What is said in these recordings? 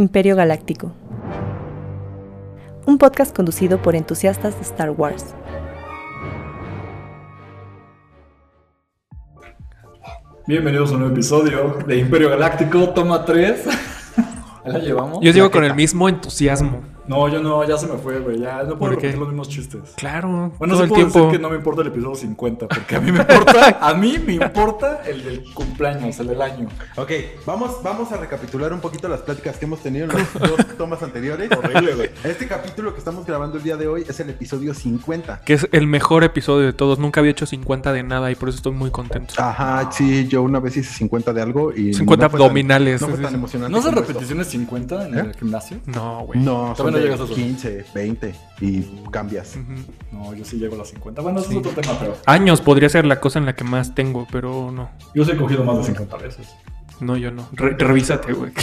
Imperio Galáctico. Un podcast conducido por entusiastas de Star Wars. Bienvenidos a un nuevo episodio de Imperio Galáctico, toma 3. ¿La llevamos? Yo sigo con el mismo entusiasmo. No, yo no, ya se me fue, güey. Ya no puedo repetir los mismos chistes. Claro, Bueno, todo sí el puedo tiempo. decir que no me importa el episodio 50, porque a mí me importa, a mí me importa el del cumpleaños, el del año. Ok, vamos, vamos a recapitular un poquito las pláticas que hemos tenido en las dos tomas anteriores. Horrible, güey. Este capítulo que estamos grabando el día de hoy es el episodio 50. Que es el mejor episodio de todos. Nunca había hecho 50 de nada y por eso estoy muy contento. Ajá, sí, yo una vez hice 50 de algo y 50 no fue tan- abdominales, no fue tan emocionante. ¿No haces esto. repeticiones 50 en ¿Eh? el gimnasio? No, güey. No, son Todavía no de llegas a eso. 15, 20 y cambias. No, yo sí llego a las 50. Bueno, eso es otro tema, pero Años podría ser la cosa en la que más tengo, pero no. yo sí he cogido más de 50 veces. No, yo no. Re- revísate, güey.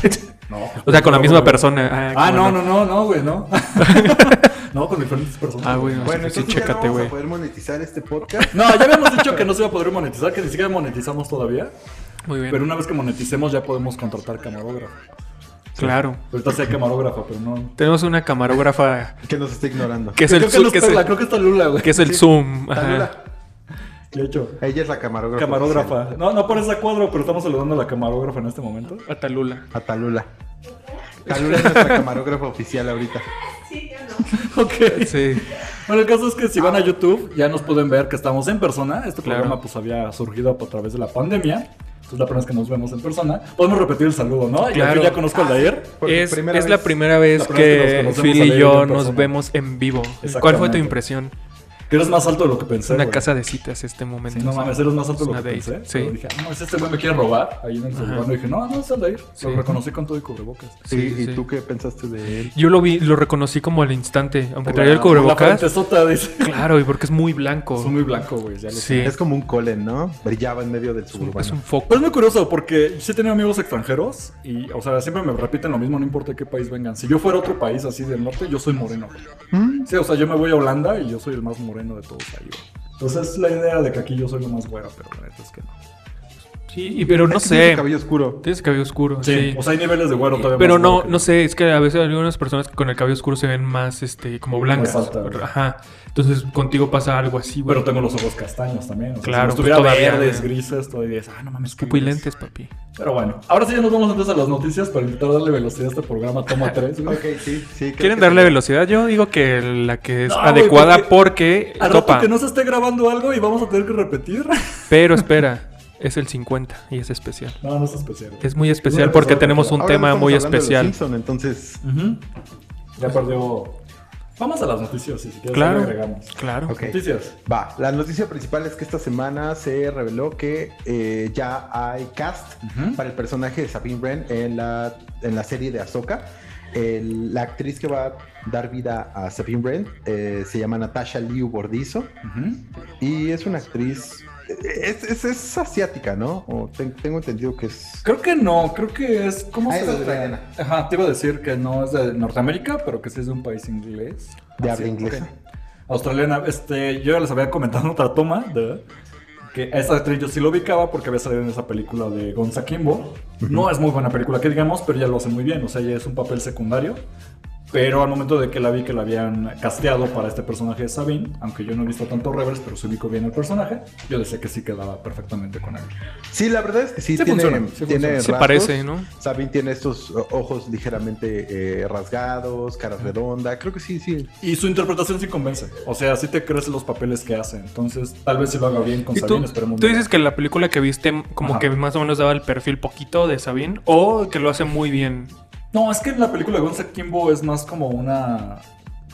No. o sea, con la misma persona. Ah, no, no. no, no, no, güey, no. no, con diferentes personas. Ah, güey. Bueno, sí, ya no chécate, vamos a poder monetizar este podcast. No, ya habíamos dicho que no se iba a poder monetizar, que ni siquiera monetizamos todavía. Muy bien. Pero una vez que moneticemos ya podemos contratar camarógrafo. Claro. Ahorita sí hay camarógrafa, pero no. Tenemos una camarógrafa que nos está ignorando. que es creo el, que no zoom- que creo que está Lula, güey. que es el Sí. Zoom. Talula. De hecho, Ella es la camarógrafa. camarógrafa. No, no aparece a cuadro, pero estamos saludando a la camarógrafa en este momento. Atalula. oficial. A Talula. Talula es nuestra camarógrafa oficial ahorita. Ok. Sí. Bueno, el caso es que si van a YouTube ya nos pueden ver que estamos en persona. Este Claro. programa pues había surgido a través de la pandemia. Entonces la primera vez que nos vemos en persona. Podemos repetir el saludo, ¿no? Claro. aquí ya conozco al de ayer. Porque Es, primera es vez- la primera vez La primera que que Phil y yo nos vemos en vivo. ¿Cuál fue tu impresión? Que eres más alto de lo que pensé. Una casa de citas este momento. Sí, no mames, eres más alto de lo que pensé. Sí. Pero dije, ah, no, es este güey me quiere robar. Ahí en el. Y dije, no, no, es el de ahí. Sí. Lo reconocí con todo y cubrebocas. Sí, Sí, sí, ¿y tú qué pensaste de él? Yo lo vi, lo reconocí como al instante, aunque traía el por La cubrebocas. frentezota, dice. Claro, y porque es muy blanco. Es muy blanco, güey. Ya lo Sí. sé. Es como un Colen, ¿no? Brillaba en medio del suburbano. es un foco. Pero es muy curioso porque sí he tenido amigos extranjeros y, o sea, siempre me repiten lo mismo, no importa qué país vengan. Si yo fuera a otro país así del norte, yo soy moreno. ¿Mm? Sí, o sea, yo me voy a Holanda y yo soy el más moreno de todos. Entonces es la idea de que aquí yo soy lo más güero, pero la neta es que no. Sí, y- pero no Es que tiene sé. cabello oscuro. Tienes cabello oscuro, sí. O sea, hay niveles de güero todavía pero más no, que no sé, es que a veces hay algunas personas que con el cabello oscuro se ven más, este, como blancas. güey. Ajá. Entonces contigo pasa algo así, güey. Pero tengo los ojos castaños también. O sea, Claro, si estuviera pues todavía, verdes, grises, todavía dices, ah, no mames, qué Pupilentes, papi. Pero bueno, ahora sí ya nos vamos entonces a las noticias para intentar darle velocidad a este programa Toma 3. güey. Ok, sí, sí. ¿Quieren darle velocidad? Yo digo que la que es No, güey, adecuada porque- porque, Al rato topa. que no se esté grabando algo y vamos a tener que repetir. Pero espera, es el 50 y es especial. No, no es especial. Es muy especial porque pues, tenemos un Ahora tema muy hablando de los especial. Simpson, entonces. Ya perdió. Vamos a las noticias, si quieres Claro, agregamos. claro. Noticias. va. La noticia principal es que esta semana se reveló que eh, ya hay cast para el personaje de Sabine Wren en la, en la serie de Ahsoka. El- la actriz que va a dar vida a Sabine Wren eh, se llama Natasha Liu Bordizo y es una actriz. Es, es- es asiática, ¿no? O ten- tengo entendido que es. Creo que no, creo que es. ¿Cómo Ah, se es diría? australiana. Ajá, te iba a decir que no es de Norteamérica, pero que sí es de un país inglés. De Ah, habla sí, inglesa. ok. Australiana. Este, yo ya les había comentado en otra toma de que a esta actriz yo sí lo ubicaba porque había salido en esa película de Gonza Kimbo. No es muy buena película que digamos, pero ella lo hace muy bien. O sea, ella es un papel secundario. Pero al momento de que la vi que la habían casteado para este personaje de Sabine, aunque yo no he visto tanto Reverse, pero se ubico bien el personaje, yo decía que sí quedaba perfectamente con él. Sí, la verdad es que sí, Sí tiene, funciona, sí tiene funciona. Se rasgos. parece, ¿no? Sabine tiene estos ojos ligeramente eh, rasgados, cara redonda. Creo que sí, sí. Y su interpretación sí convence. O sea, sí te crees los papeles que hace. Entonces, tal vez si lo haga bien con ¿Y tú, Sabine, esperemos. tú dices que la película que viste como Ajá. que más o menos daba el perfil poquito de Sabine o que lo hace muy bien. No, es que la película de Gonza Kimbo es más como una.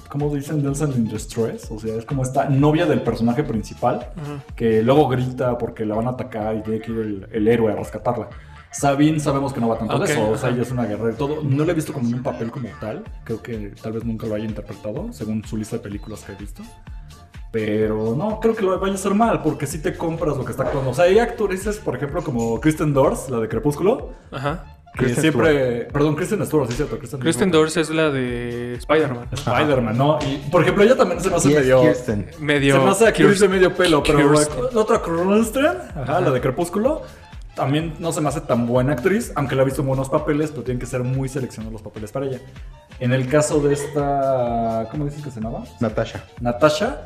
¿Cómo dicen? Delson in Distress. O sea, es como esta novia del personaje principal que luego grita porque la van a atacar y tiene que ir el, el héroe a rescatarla. Sabine sabemos que no va tanto Ok, de eso, o sea, ella es una guerrera y todo. No la he visto como en un papel como tal, creo que tal vez nunca lo haya interpretado, según su lista de películas que he visto. Pero no, creo que lo vaya a hacer mal, porque si te compras lo que está actuando. O sea, hay actrices, por ejemplo, como Kristen Dorst, la de Crepúsculo, Ajá. Que Kristen siempre... Perdón, Kristen Stewart, sí es cierto. Kristen, Kristen Stewart. Es la de Spider-Man. Spider-Man, ¿no? Y, por ejemplo, ella también se me hace Y es medio... Kirsten. Medio. Se me hace actriz de medio pelo, pero Kirsten. la otra Kristen, ajá, la de Crepúsculo, también no se me hace tan buena actriz, aunque la he visto en buenos papeles, pero tienen que ser muy seleccionados los papeles para ella. En el caso de esta, ¿cómo dices que se llamaba? Natasha. Natasha,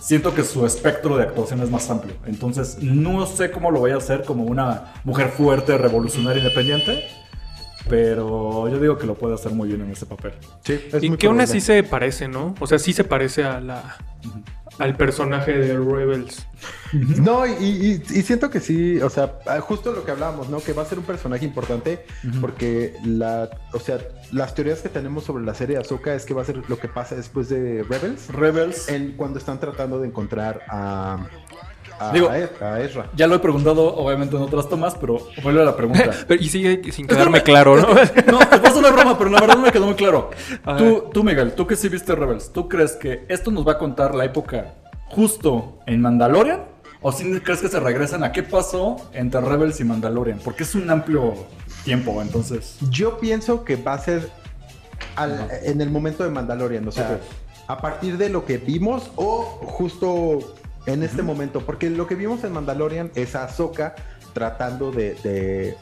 siento que su espectro de actuación es más amplio. Entonces, no sé cómo lo voy a hacer como una mujer fuerte, revolucionaria, independiente. Pero yo digo que lo puede hacer muy bien en ese papel. Sí, es y muy que aún así se parece, ¿no? O sea, sí se parece a la, al personaje de Rebels. No, y, y- y siento que sí, o sea, ah, justo lo que hablábamos, ¿no? Que va a ser un personaje importante porque la, o sea, las teorías que tenemos sobre la serie de Ahsoka es que va a ser lo que pasa después de Rebels, Rebels. en, cuando están tratando de encontrar a, a, Digo- a Ez- a Ezra. Ya lo he preguntado, obviamente, en otras tomas, pero vuelve a la pregunta. Pero- y sigue sin quedarme claro, ¿no? No, te paso una broma, pero la verdad no me quedó muy claro. Tú, tú, Miguel, tú que sí viste Rebels, ¿tú crees que esto nos va a contar la época justo en Mandalorian? ¿O si crees que se regresan a qué pasó entre Rebels y Mandalorian? Porque es un amplio tiempo, entonces. Yo pienso que va a ser al- en el momento de Mandalorian, o sea, Ok. a partir de lo que vimos o justo en este momento, porque lo que vimos en Mandalorian es a Ahsoka tratando de, de-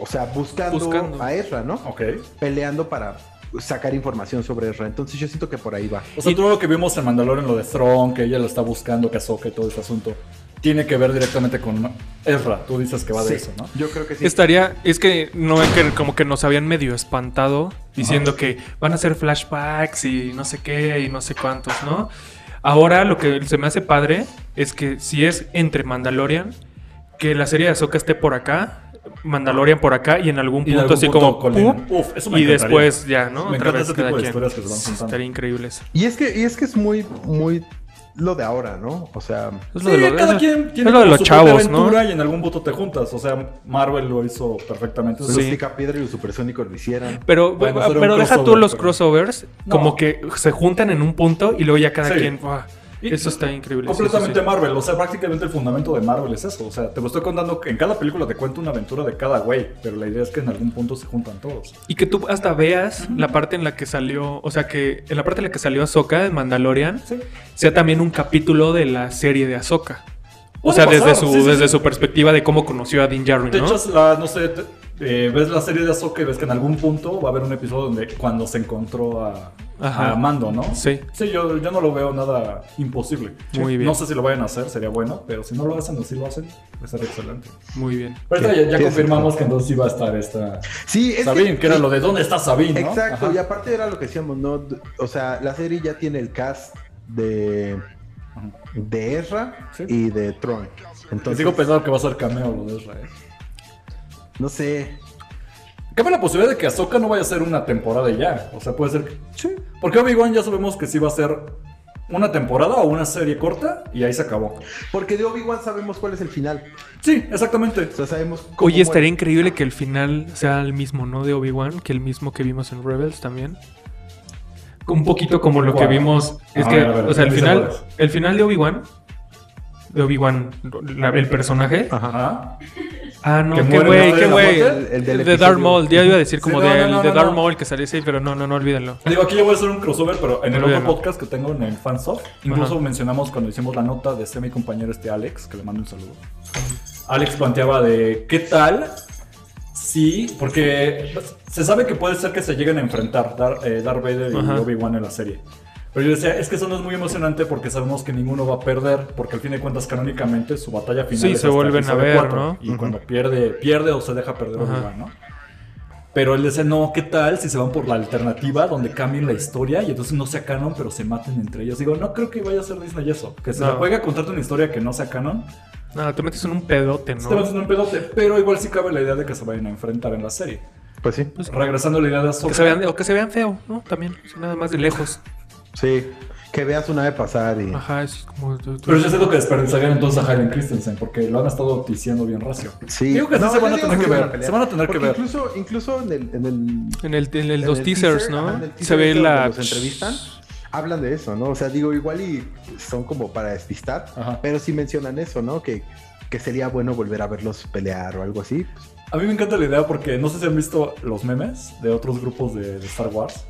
o sea, buscando, Buscando. a Ezra, ¿no? Ok. Peleando para sacar información sobre Ezra. Entonces yo siento que por ahí va. O sea, todo lo que vimos en Mandalorian, lo de Thrawn, que ella lo está buscando, que Ahsoka y todo ese asunto, tiene que ver directamente con Ezra. Tú dices que va de Sí, eso, ¿no? Yo creo que sí. Estaría, es que no es que como que nos habían medio espantado diciendo que van a hacer flashbacks y no sé qué y no sé cuántos, ¿no? Ahora lo que se me hace padre es que si es entre Mandalorian, que la serie de Ahsoka esté por acá, Mandalorian por acá y en algún en punto algún así punto como. ¡pum! Uf, eso me y después ya, ¿no? Me Otra encanta vez ese tipo de quien. historias que se van juntando. Estaría increíble eso. Y es que, y es que es muy, muy lo de ahora, ¿no? O sea, Es Sí, lo de lo- cada es- quien tiene es lo de los su chavos, y en algún punto te juntas. O sea, Marvel lo hizo perfectamente. los Sí. Picapiedra y los supersónicos lo hicieron. Pero, Bueno, pero deja tú los pero- crossovers, No. como que se juntan en un punto y luego ya cada Sí. quien. ¡buah! Eso está increíble. sí, Completamente sí. Marvel. O sea, prácticamente el fundamento de Marvel es eso. O sea, te lo estoy contando que en cada película te cuento una aventura de cada güey. Pero la idea es que en algún punto se juntan todos. Y que tú hasta veas la parte en la que salió, o sea, que en la parte en la que salió Ahsoka en Mandalorian, Sí. sea también un capítulo de la serie de Ahsoka. O sea, pasar, desde su, desde su perspectiva de cómo conoció a Din Djarin, ¿no? echas la, no sé, te- eh, ves la serie de Ahsoka y ves que en algún punto va a haber un episodio donde cuando se encontró a, Ajá. a Mando, ¿no? Sí. Sí, yo, yo no lo veo nada imposible. Muy bien. No sé si lo vayan a hacer, sería bueno, pero si no lo hacen o si lo hacen, pues sería excelente. Muy bien. Pero ya, confirmamos que entonces iba a estar esta Sí, es Sabine, que, era lo de ¿dónde está Sabine? ¿no? Exacto, Ajá. y aparte era lo que decíamos, ¿no? O sea, la serie ya tiene el cast de, de Ezra Sí. y de Tron. Entonces, sigo pensando que va a ser cameo lo de Ezra. ¿eh? no sé. Cabe la posibilidad de que Ahsoka no vaya a ser una temporada y ya. O sea, puede ser que... Sí. Porque Obi-Wan ya sabemos que sí va a ser una temporada o una serie corta y ahí se acabó. Porque de Obi-Wan sabemos cuál es el final. Sí, exactamente. O sea, sabemos cómo Oye, estaría muere. increíble que el final sea el mismo, ¿no? De Obi-Wan, que el mismo que vimos en Rebels también. Un poquito como lo que vimos. Es A que, ver, o sea, el final, el final de Obi-Wan, de Obi-Wan, el personaje. Ajá. Ah, no, qué güey, qué güey. El, del de. Darth Maul, ya iba a decir Sí, como no, de, no, no, de no, Darth no. Maul que salió así, pero no, no, no, olvídenlo. Digo, aquí yo voy a hacer un crossover, pero en el otro podcast que tengo en el Fansoft, incluso Ajá. mencionamos cuando hicimos la nota de este mi compañero este Alex, que le mando un saludo. Alex planteaba de qué tal si, porque se sabe que puede ser que se lleguen a enfrentar Dar, eh, Darth Vader y. Obi-Wan en la serie. Pero yo decía, es que eso no es muy emocionante porque sabemos que ninguno va a perder, porque al fin de cuentas canónicamente su batalla final Sí, es se vuelven a ver, ¿no? Y cuando pierde, pierde o se deja perder Ajá. Obi-Wan, ¿no? Pero él dice, no, ¿qué tal si se van por la alternativa donde cambien la historia y entonces no sea canon, pero se maten entre ellos? Digo, no creo que vaya a ser Disney eso. Que se No. la juegue a contarte una historia que no sea canon. No, te metes en un pedote, Te vas ¿no? en un pedote, pero igual sí cabe la idea de que se vayan a enfrentar en la serie. Pues sí. Regresando a la idea de Ahsoka. Que se vean, o que se vean feo, ¿no? También, nada más de lejos. Sí. Que veas una vez pasar y. Ajá, es como... Pero yo siento que desperdiciarían entonces a Hayden Christensen porque lo han estado diciendo bien racio. Sí. Digo que sí No, se van a tener que ver. Se van a tener que ver. Incluso, incluso en el, en el En el, en el- en los el teasers, teaser, ¿no? ajá, en el se ve la... Los entrevistan, hablan de eso, ¿no? O sea, digo, igual y son como para despistar, Ajá. pero sí mencionan eso, ¿no? Que, que sería bueno volver a verlos pelear o algo así. A mí me encanta la idea porque no sé si han visto los memes de otros grupos de, de Star Wars.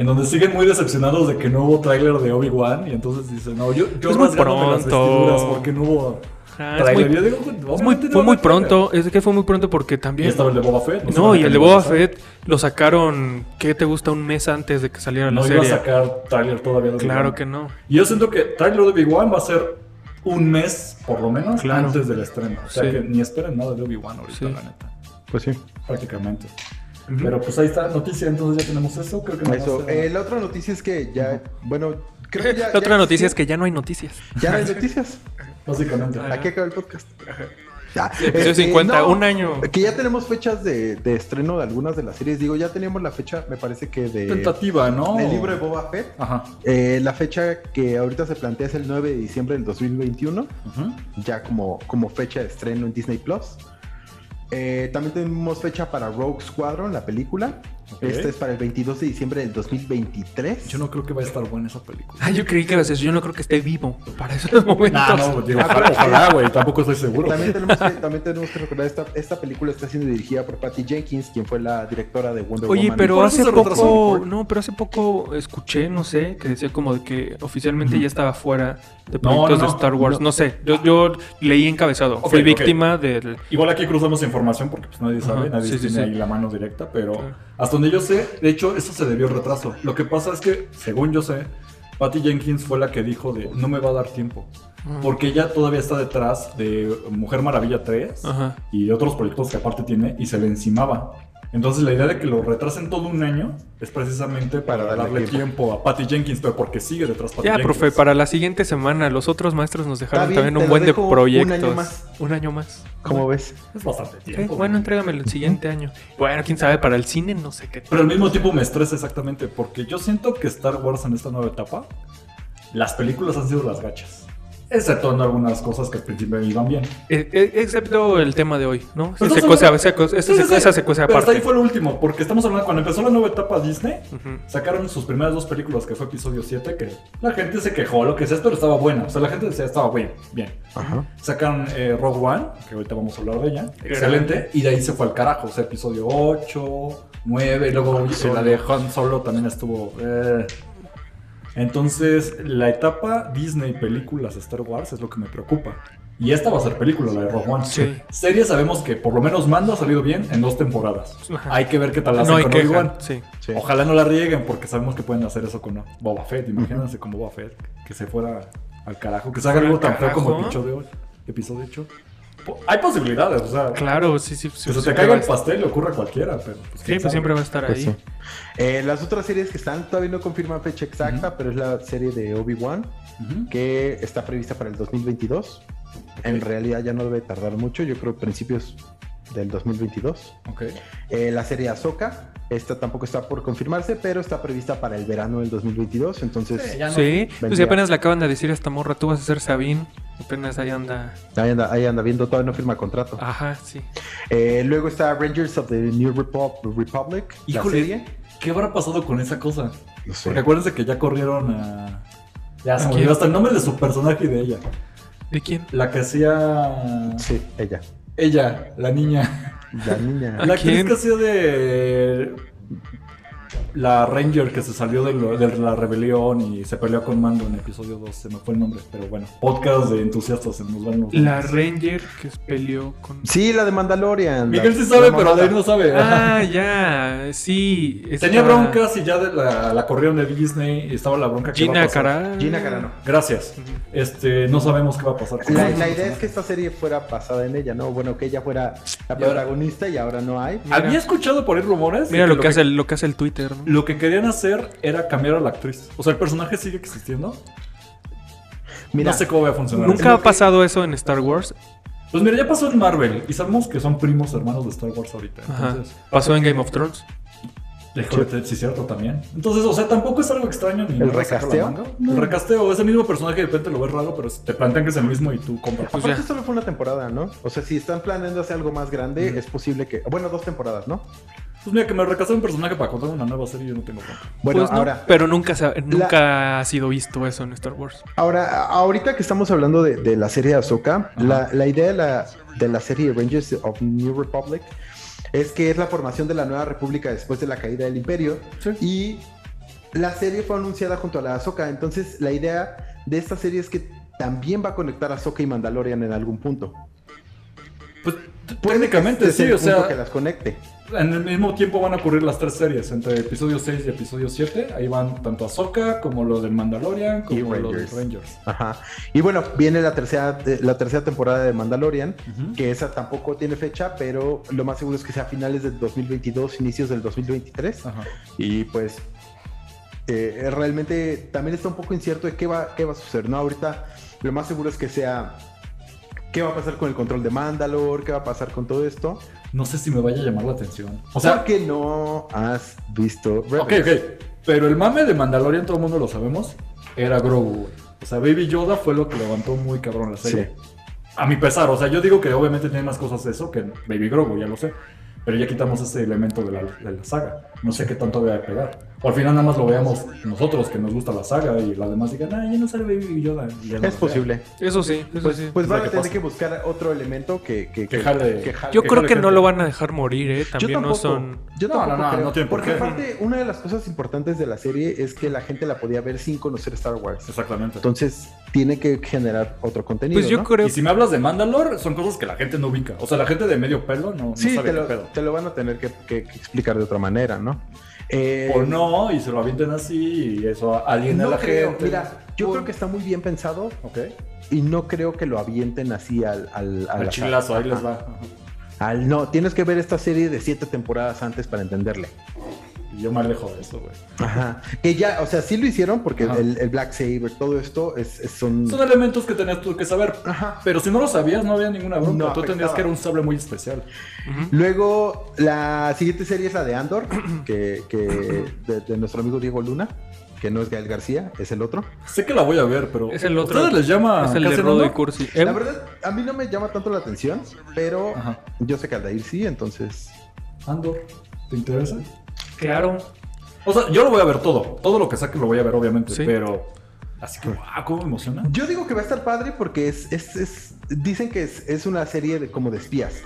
En donde siguen muy decepcionados de que no hubo tráiler de Obi-Wan y entonces dicen, no, yo, yo Es muy rasgándome las pronto. vestiduras porque no hubo Ajá, es trailer. muy- Yo digo, Es obviamente muy- no fue muy pronto, es que fue muy pronto porque Y también... estaba el de Boba Fett. No, y el de Boba Fett lo sacaron, ¿qué te gusta? Un mes antes de que saliera la No iba a sacar trailer todavía de Claro que no. Y yo siento que trailer de Obi-Wan va a ser un mes, por lo menos, Claro. antes del estreno. O sea Sí. que ni esperen nada de Obi-Wan ahorita, Sí. la neta. Pues sí. Prácticamente. Pero pues ahí está la noticia, entonces ya tenemos eso. Creo que no Eso. Eh, la otra noticia es que ya, bueno, creo que ya. La otra ya noticia es que ya no hay noticias. Ya no hay noticias. Básicamente. Ajá. Aquí acaba el podcast. Ya. Episodio Eh, 50, no, un año. Que ya tenemos fechas de, de estreno de algunas de las series. Digo, ya teníamos la fecha, me parece que de. Tentativa, ¿no? del libro de Boba Fett. Ajá. Eh, la fecha que ahorita se plantea es el 9 de diciembre del 2021, Ujú. ya como, como fecha de estreno en Disney Plus. Eh, también tenemos fecha para Rogue Squadron, la película. Ok. Esta es para el 22 de diciembre del 2023. Yo no creo que vaya a estar buena esa película. Ah, yo creí que ibas a decir, yo no creo que esté vivo para esos momentos. Nah, no, digo, ojalá, güey. Tampoco estoy seguro. También tenemos, que, también tenemos que recordar, esta, esta película está siendo dirigida por Patty Jenkins, quien fue la directora de Wonder Oye, Woman. pero por eso hace poco, no, pero hace poco escuché, no sé, que decía como de que oficialmente ya estaba fuera de no, proyectos no. de Star Wars. No. No, sé, yo, yo leí encabezado. Fui víctima del... Igual aquí cruzamos información porque pues nadie sabe, nadie sí, tiene sí. ahí la mano directa, pero Claro. hasta donde yo sé, de hecho, eso se debió al retraso. Lo que pasa es que, según yo sé, Patty Jenkins fue la que dijo de no me va a dar tiempo. Porque ella todavía está detrás de Mujer Maravilla 3 Ajá. y de otros proyectos que aparte tiene y se le encimaba. Entonces la idea de que lo retrasen todo un año es precisamente para, Para darle darle tiempo. a Patty Jenkins, pero porque sigue detrás Patty Ya, Jenkins. profe, para la siguiente semana los otros maestros nos dejaron bien, también un buen de dejo un proyectos. año más. Un año más. ¿Cómo ves? Es bastante tiempo. bueno, entrégamelo el siguiente año. Bueno, quién sabe, para el cine no sé qué. Pero al mismo tiempo me estresa exactamente porque yo siento que Star Wars en esta nueva etapa, las películas han sido las gachas. Exceptuando algunas cosas que al principio iban bien. Eh, eh, excepto el tema de hoy, ¿no? Pero se cuece, Sí, sí, sí. esa se cuece Pero hasta ahí aparte. fue lo último, porque estamos hablando, cuando empezó la nueva etapa Disney, sacaron sus primeras dos películas, que fue episodio 7, que la gente se quejó, lo que sea, pero estaba buena. O sea, la gente decía, estaba bien, bien. Ajá. Sacaron eh, Rogue One, que ahorita vamos a hablar de ella. Excelente. Y de ahí se fue al carajo. O sea, episodio 8, 9, y luego eh, la de Han Solo también estuvo. Entonces, la etapa Disney películas Star Wars es lo que me preocupa. Y esta va a ser película, la de Rogue One. Sí. Serie sabemos que por lo menos Mando ha salido bien en dos temporadas. Ajá. Hay que ver qué tal la hacen No con. Sí. Sí. Ojalá no la rieguen porque sabemos que pueden hacer eso con Boba Fett. Imagínense con Boba Fett que se fuera al carajo, que se haga ¿Fuera algo al tan feo como carajo? episodio 8. Episodio 8. Po- Hay posibilidades, o sea, Claro, sí, sí. sí que se te caiga el pastel le ocurre a cualquiera, pero pues, Sí, pues sabe. siempre va a estar Pues ahí. sí. Eh, las otras series que están todavía no confirman fecha exacta, pero es la serie de Obi-Wan, que está prevista para el 2022. En realidad ya no debe tardar mucho, yo creo principios del 2022. Ok. Eh, la serie Ahsoka, esta tampoco está por confirmarse, pero está prevista para el verano del 2022, entonces Sí, ya no- Sí, pues si apenas le acaban de decir a esta morra, tú vas a ser Sabine. Apenas ahí anda. ahí, anda, ahí anda viendo, todavía no firma contrato. Ajá, sí. Eh, luego está Rangers of the New Repu- Republic, la Híjole, serie. ¿qué habrá pasado con esa cosa? No sé. Porque acuérdense que ya corrieron a... Ya se hasta el nombre de su personaje y de ella. ¿De quién? La que hacía... Sí, ella. Ella, la niña. La niña. ¿A La quién? que hacía de la Ranger que se salió de, lo- de la rebelión y se peleó con Mando en episodio 2, se me fue el nombre, pero bueno, podcast de entusiastas, se nos van los La. Ranger que se peleó con. Sí, la de Mandalorian. Miguel la- sí sabe, pero. Dave no sabe. Ah, ya, sí. Tenía broncas y ya de la, la corrieron de Disney y estaba la bronca que Gina. Carano. Gina Carano. Gracias. Este, no sabemos qué va a pasar. La, idea es que esta serie fuera basada en ella, ¿no? Bueno, que ella fuera la protagonista y ahora no hay. Mira. Había escuchado por ahí rumores. Mira lo que, hace el, lo que hace el Twitter, ¿no? Lo que querían hacer era cambiar a la actriz. O sea, el personaje sigue existiendo. Mira, no sé cómo va a funcionar. Nunca ha pasado eso en Star Wars. Pues mira, ya pasó en Marvel y sabemos que son primos hermanos de Star Wars ahorita. Ajá. Entonces, Pasó en Game of Thrones. déjame sí, cierto también. Entonces, o sea, tampoco es algo extraño ni ¿El recasteo? manga. El recasteo, ese mismo personaje de repente lo ves raro, pero te plantean que es el mismo y tú compras. Pues aparte ya. solo fue una temporada, ¿no? O sea, si están planeando hacer algo más grande, es posible que... Bueno, dos temporadas, ¿no? Pues mira, que me recasté un personaje para contar una nueva serie yo no tengo bronca. Bueno, Pues no, ahora... Pero nunca, se ha- nunca ha sido visto eso en Star Wars. Ahora, ahorita que estamos hablando de, de la serie de Ahsoka, la, la idea de la, de la serie Rangers of New Republic es que es la formación de la nueva república después de la caída del imperio Sí. y la serie fue anunciada junto a la Ahsoka, entonces la idea de esta serie es que también va a conectar a Ahsoka y Mandalorian en algún punto. Pues técnicamente este sí, o sea, que las conecte. En el mismo tiempo van a ocurrir las tres series, entre episodio 6 y episodio 7. Ahí van tanto Ahsoka como lo del Mandalorian, Y como de Rangers. Rangers. Ajá. Y bueno, viene la tercera, eh, la tercera temporada de Mandalorian, que esa tampoco tiene fecha, pero lo más seguro es que sea a finales del 2022, inicios del 2023. Ajá. Y pues eh, realmente también está un poco incierto de qué va, qué va a suceder, ¿no? Ahorita lo más seguro es que sea qué va a pasar con el control de Mandalore, qué va a pasar con todo esto. No sé si me vaya a llamar la atención. O sea, sea, que no has visto Ok, Rebels. ok. Pero el mame de Mandalorian, todo el mundo lo sabemos, era Grogu. O sea, Baby Yoda fue lo que levantó muy cabrón la serie. A mi pesar, o sea, yo digo que obviamente tiene más cosas de eso que Baby Grogu, ya lo sé. Pero ya quitamos ese elemento de la, de la saga. No sé qué tanto voy a pegar. O al final nada más lo veamos nosotros, que nos gusta la saga, y las demás digan, ah, ya no sale Baby Yoda. y ya no Es posible. Eso sí, eso Pues, sí. pues van a ¿qué tener pasa? que buscar otro elemento que, que, Que jale- que jale- Yo que creo que no lo van a dejar morir, ¿eh? Yo También tampoco. no son... Yo No, tampoco no, no, no tiene por Porque qué. aparte, una de las cosas importantes de la serie es que la gente la podía ver sin conocer Star Wars. Exactamente. Entonces, tiene que generar otro contenido. Pues yo ¿no? creo Y si me hablas de Mandalore, son cosas que la gente no ubica. O sea, la gente de medio pelo no, no Sí, sabe te qué lo, pedo. te lo van a tener que, que- que explicar de otra manera, ¿no? Eh, O no, y se lo avienten así, y eso aliena a no la creo. gente. Mira, yo Por- creo que está muy bien pensado Ok. y no creo que lo avienten así al... al, al chilazo, ahí les va. Ajá. Al, no, tienes que ver esta serie de siete temporadas antes para entenderle. Yo me alejo de eso, güey. Ajá. Que ya, o sea, sí lo hicieron porque el, el Black Saber, todo esto es, es- son... Son elementos que tenías tú que saber. Ajá. Pero si no lo sabías, no había ninguna bronca. No tú tendrías afectaba. que era un sable muy especial. Luego, la siguiente serie es la de Andor, que, que de, de nuestro amigo Diego Luna, que no es Gael García, es el otro. Sé que la voy a ver, pero. Es el otro. ¿Ustedes les llama Es el de Rodo y? Cursi. ¿Eh? La verdad, a mí no me llama tanto la atención, pero Ajá. yo sé que Aldair sí, entonces... Andor. ¿Te interesa? Claro. O sea, yo lo voy a ver todo. Todo lo que saque lo voy a ver, obviamente. Sí. Pero. Así que, wow, cómo me emociona. Yo digo que va a estar padre porque es, es, es- dicen que es, es una serie de, como de espías,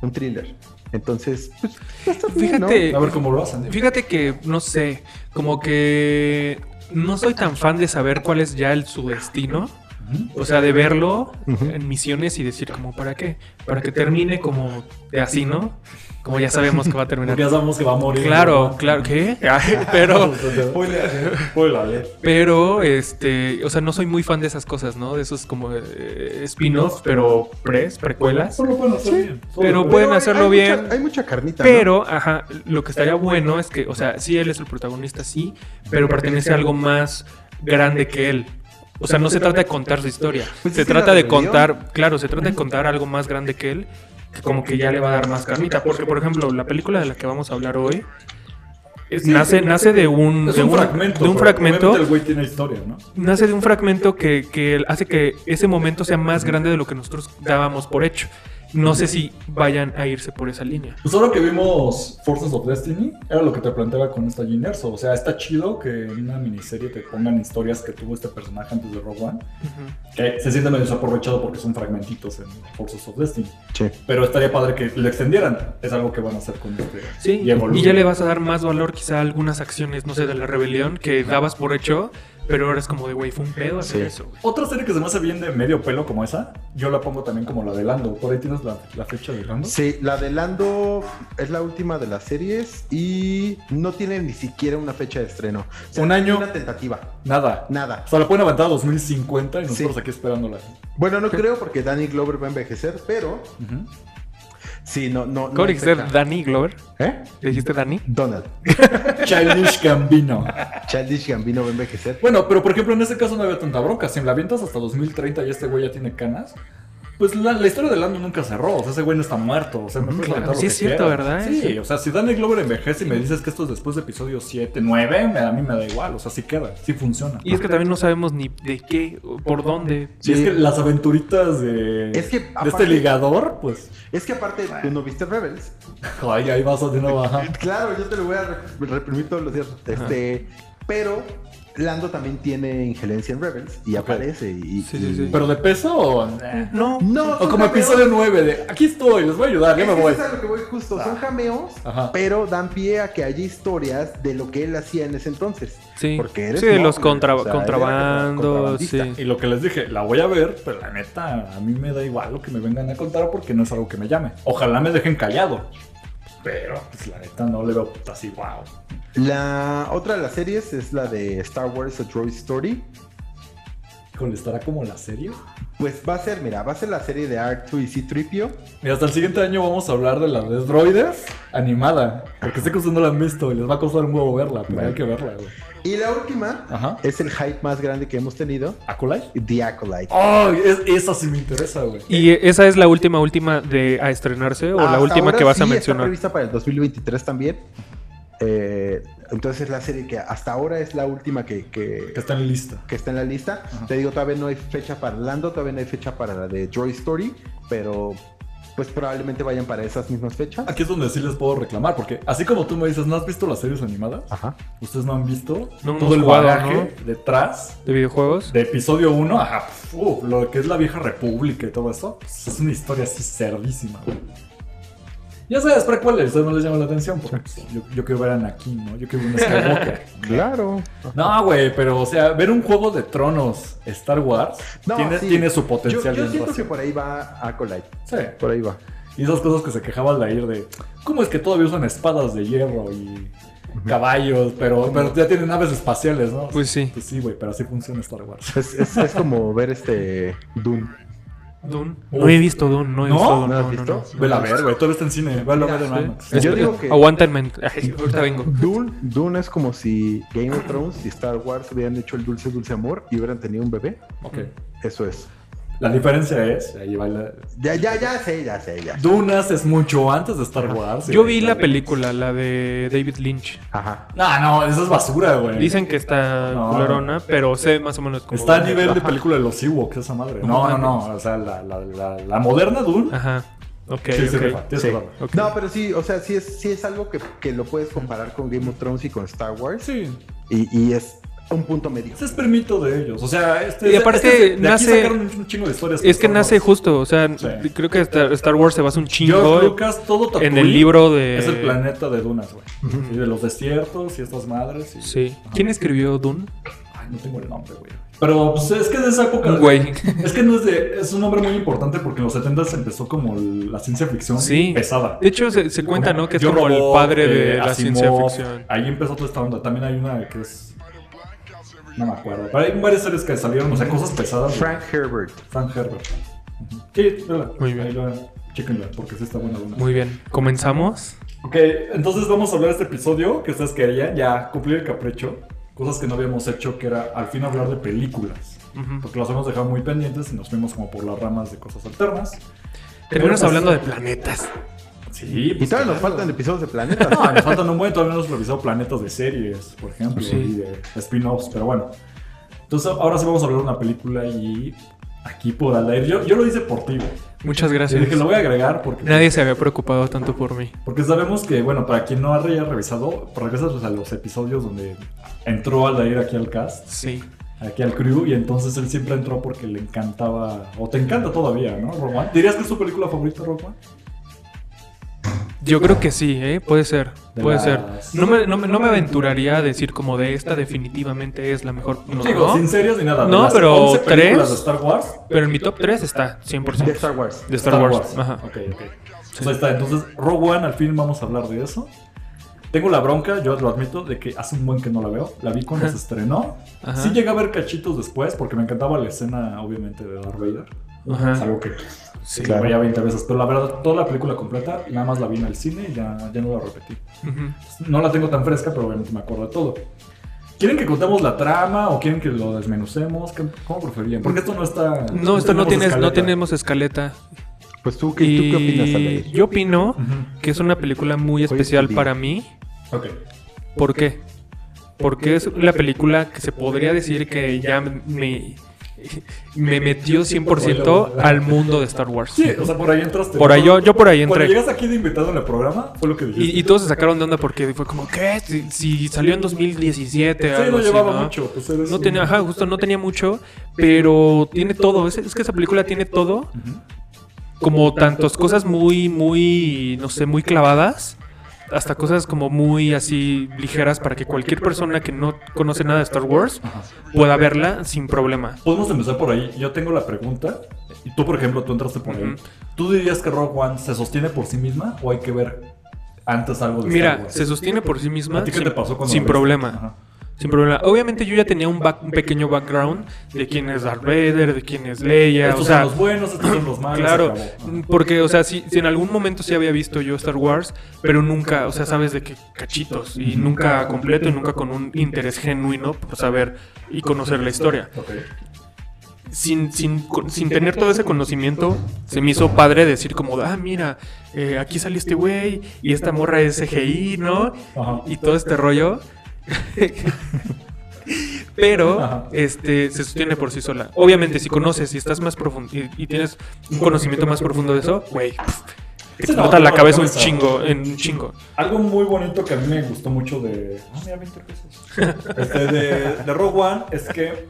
un thriller. Entonces, pues, va a estar bien, ¿no? Fíjate, A ver cómo lo hacen. fíjate que, no sé, como que no soy tan fan de saber cuál es ya el, su destino. O sea, de verlo en misiones y decir como, ¿para qué? Para que termine como de así, ¿no? Como ya sabemos que va a terminar. Porque ya sabemos que va a morir. Claro, ¿no? claro, ¿qué? Pero, pero, este, o sea, no soy muy fan de esas cosas, ¿no? De esos como eh, spin-offs, pero pres, precuelas. Solo pueden hacer bien. Solo Pero pueden- hacerlo hay bien. mucha- hay mucha carnita, ¿no? Pero, ajá, lo que estaría bueno es que, o sea, sí él es el protagonista, sí, pero pertenece a algo más grande que él. O sea, no se trata de contar su historia. Pues se trata de contar, claro, se trata de contar algo más grande que él, que como que ya le va a dar más carnita. Porque, por ejemplo, la película de la que vamos a hablar hoy es- nace, nace de un, de un un- fragmento. de un fragmento El güey tiene historia, ¿no? nace de un fragmento que, que hace que ese momento sea más grande de lo que nosotros dábamos por hecho. No sé si vayan a irse por esa línea. Pues ahora que vimos Forces of Destiny, era lo que te planteaba con esta Jean Erso. O sea, está chido que en una miniserie te pongan historias que tuvo este personaje antes de Rogue One. Que se siente medio desaprovechado porque son fragmentitos en Forces of Destiny. Sí. Pero estaría padre que lo extendieran. Es algo que van a hacer con este. Sí, y Luna. ya le vas a dar más valor quizá a algunas acciones, no sé, de la rebelión que dabas por hecho, pero ahora es como de, güey, fue un pedo hacer Sí. eso. Otra serie que se me hace bien de medio pelo como esa, yo la pongo también como la de Lando. Por ahí tienes la, la fecha de Lando. Sí, la de Lando es la última de las series y no tiene ni siquiera una fecha de estreno. O sea, Un año. Una tentativa. Nada. Nada. O sea, la pueden aventar a 2050 y nosotros Sí. aquí esperándola. Bueno, no creo porque Danny Glover va a envejecer, pero. Sí, no, no. no ¿Cómo hay dijiste. Danny Glover? ¿Eh? ¿Le dijiste Danny? Donald. Childish Gambino. Childish Gambino va a envejecer. Bueno, pero por ejemplo, en ese caso no había tanta bronca. Si me la avientas hasta 2030 y este güey ya tiene canas, pues la, la historia de Lando nunca cerró. O sea, ese güey no está muerto. O sea, me puedes Claro, lo sí que es cierto. ¿verdad? Sí, Sí. o sea, si Danny Glover envejece y me dices que esto es después de episodio 7, 9, me- a mí me da igual. O sea, sí queda, sí funciona. Y es que también no sabemos ni de qué, por dónde. Sí, es que las aventuritas de, Es que, de este ligador, pues. Es que aparte, tú no viste Rebels. Ay, ahí vas de nuevo. ajá. Claro, yo te lo voy a re- reprimir todos los días. Este, pero Lando también tiene injerencia en Rebels y aparece. Y, Sí, sí, sí. ¿Pero de peso o.? eh? No. No, O como cameos. episodio 9 de aquí estoy, les voy a ayudar, ya me voy. eso es a lo que voy justo. Son cameos, Ajá. pero dan pie a que haya historias de lo que él hacía en ese entonces. Sí. Porque eres Sí, de los contra- o sea, contrabandos, sí. Y lo que les dije, la voy a ver, pero la neta, a mí me da igual lo que me vengan a contar porque no es algo que me llame. Ojalá me dejen callado. Pero, pues la neta, no le veo así, wow. La otra de las series es la de Star Wars A Droid Story. Híjole, ¿estará como la serie? Pues va a ser, mira, va a ser la serie de R2 y C-3PO. Y hasta el siguiente año vamos a hablar de la de droides animada. Porque sé que ustedes no la han visto y les va a costar un huevo verla, pero hay que verla, güey. Y la última Ajá. es el hype más grande que hemos tenido, ¿Acolyte? The Acolyte. ¡Ay! es- esa sí me interesa, güey. ¿Y esa es la última, última de a estrenarse o la última ahora que vas a mencionar? Está prevista para el 2023 también. Eh, entonces es la serie que hasta ahora es la última que, que- Que está en lista. que está en la lista. Te digo, todavía no hay fecha para Lando, todavía no hay fecha para la de Droid Story, pero pues probablemente vayan para esas mismas fechas. Aquí es donde sí les puedo reclamar, porque así como tú me dices, ¿no has visto las series animadas? Ajá. Ustedes no han visto No todo el jugado, bagaje ¿no? detrás ¿De videojuegos? de episodio 1, ajá, uf, lo que es la vieja república y todo eso, pues, es una historia así cerdísima. güey. Ya sabes, ustedes no les llama la atención, porque yo, yo quiero ver a Anakin, ¿no? Yo quiero ver a Skywalker. Claro. no, güey, pero o sea, ver un juego de tronos Star Wars No, tiene, sí. tiene su Yo, potencial. yo bien siento que por ahí va Acolyte. Sí. Por ahí va. Y esas cosas que se quejaba Aldair de cómo es que todavía usan espadas de hierro y caballos, pero, pero ya tienen naves espaciales, ¿no? Pues sí. Pues sí, güey, pero así funciona Star Wars. Es, es- es como ver este Dune. Dune. No he visto Dune, no he ¿No? visto Dune. ¿No has visto? no, no. Vela a ver, güey, todavía está en cine, velo a ver. IMAX. Yo digo que- Aguántenme. Ay, ahorita vengo. Dune, Dune es como si Game of Thrones y Star Wars hubieran hecho el dulce, dulce amor y hubieran tenido un bebé. Ok. Eso es. La diferencia es, ahí va la... Ya, ya, ya sé, ya sé, ya. sé. Dunas es mucho antes de Star Wars. Yo vi la película, la de David Lynch. Ajá. No, no, eso es basura, güey. Dicen que está No. culerona, pero sé más o menos cómo. Está a nivel de película de los Ewoks, esa madre. No, no, no, o sea, la, la, la, la moderna Dune. Ajá. Ok, sí, sí, ok. rifa, tienes Sí. ok. No, pero sí, o sea, sí es, sí es algo que, que lo puedes comparar con Game of Thrones y con Star Wars. Sí, Y, y es un punto medio. ese es permito de ellos. O sea, este. Y aparte, este- de aquí nace- sacaron un chingo de historias. Es que nace justo, o sea, Sí. creo que Star, Star Wars se basa un George chingo Lucas, todo en Tatooine el libro de... Es el planeta de Dunas, güey. Y de los desiertos y estas madres. Y... Sí. ¿Quién escribió Dune? Ay, no tengo el nombre, güey. Pero pues, es que de esa época. Güey. Es que no es de. Es un nombre muy importante porque en los 70 se empezó como la ciencia ficción Sí. pesada. De hecho, se, se cuenta, ¿no? Que es Yo como el padre de eh, la Asimov, ciencia ficción. Ahí empezó toda esta onda. También hay una que es. No me acuerdo. Pero hay varias series que salieron, o sea, cosas pesadas. de Frank Herbert. Frank Herbert. Sí, vela. Muy bien. Chéquenla, porque sí está buena. buena. Muy bien. ¿Comenzamos? Ok, entonces vamos a hablar de este episodio que ustedes querían, ya cumplir el capricho. Cosas que no habíamos hecho, que era al fin hablar de películas. Porque las hemos dejado muy pendientes y nos fuimos como por las ramas de cosas alternas. Terminamos pues- hablando de planetas. Sí, Y pues, todavía nos claro. faltan episodios de Planeta. No, nos faltan un buen, todavía no hemos revisado planetas de series, por ejemplo, Sí. y de spin-offs, pero bueno. Entonces ahora sí vamos a hablar de una película y aquí por Aldair, yo, yo lo hice por ti. Muchas Y gracias. dije, lo voy a agregar porque... Nadie se había preocupado tanto por mí. Porque sabemos que, bueno, para quien no haya revisado, regresas pues, a los episodios donde entró Aldair aquí al cast, Sí. aquí al crew, y entonces él siempre entró porque le encantaba, o te encanta todavía, ¿no, One? ¿Dirías que es tu película favorita, One? Yo creo que sí, ¿eh? Puede ser. De Puede las- ser. No me, no, me, no me aventuraría a decir como de esta definitivamente es la mejor. No, Digo, ¿no? sin serios ni nada. No, pero 11 películas tres. de Star Wars, Pero en mi top 3 está 100%. De Star Wars. De Star, Wars. Ajá. Ok, ok. Pues ahí está. Entonces, Rogue One, al fin vamos a hablar de eso. Tengo la bronca, yo lo admito, de que hace un buen que no la veo. La vi cuando Ajá. se estrenó. Ajá. Sí llegué a ver cachitos después, porque me encantaba la escena, obviamente, de Darth Vader. Ajá. Es algo que Sí. la veía 20 veces. Pero la verdad, toda la película completa, nada más la vi en el cine y ya, ya no la repetí. No la tengo tan fresca, pero obviamente me acuerdo de todo. ¿Quieren que contemos la trama o quieren que lo desmenucemos? ¿Qué- ¿Cómo preferían? Porque esto no está... No, esto no, tenemos tienes, no escaleta. tenemos escaleta. Pues tú, ¿qué, Y ¿tú qué opinas, Aldair? yo opino que es una película muy especial para mí. Ok. ¿Por qué? Porque es la película que se podría decir que ya me me metió 100% al mundo de Star Wars. Sí, o sea, por ahí entraste. Por ahí yo- yo por ahí entré. Cuando llegas aquí de invitado en el programa, fue lo que dijiste. Y, y todos se sacaron de onda porque fue como, ¿qué? Si, si salió en 2017. Sí, algo no así, llevaba ¿no? mucho. Pues eres No un- tenía, ajá, justo no tenía mucho, pero tiene todo. Es, es que esa película tiene todo. Como tantas cosas muy, muy, no sé, muy clavadas. Hasta cosas como muy así ligeras para que cualquier persona que no conoce nada de Star Wars Ajá. pueda verla sin problema. Podemos empezar por ahí. Yo tengo la pregunta. Y tú, por ejemplo, tú entraste por ahí. ¿Tú dirías que Rogue One se sostiene por sí misma o hay que ver antes algo de Star Mira, Wars? se sostiene por sí misma. ¿A ti qué sin, te pasó cuando sin problema. Ajá. Sin problema. Obviamente yo ya tenía un, back- un pequeño background de quién es Darth Vader, de quién es Leia. Estos o sea, son los buenos, estos son los malos. Claro. Ajá. porque, o sea, si, si en algún momento sí había visto yo Star Wars, pero nunca, o sea, sabes de qué cachitos, y nunca completo y nunca con un interés genuino por saber y conocer la historia. Sin, sin, sin tener todo ese conocimiento, se me hizo padre decir como, ah, mira, eh, aquí sale este güey y esta morra es CGI, ¿no? Y todo este rollo. Pero este se sostiene por sí sola. Obviamente, si conoces, si estás más profundo y, y tienes un conocimiento más profundo de eso, güey, te Sí, no, explota la cabeza un chingo, en un chingo. Algo muy bonito que a mí me gustó mucho de. Ah, mira, 20 pesos. Este, de, de Rogue One es que.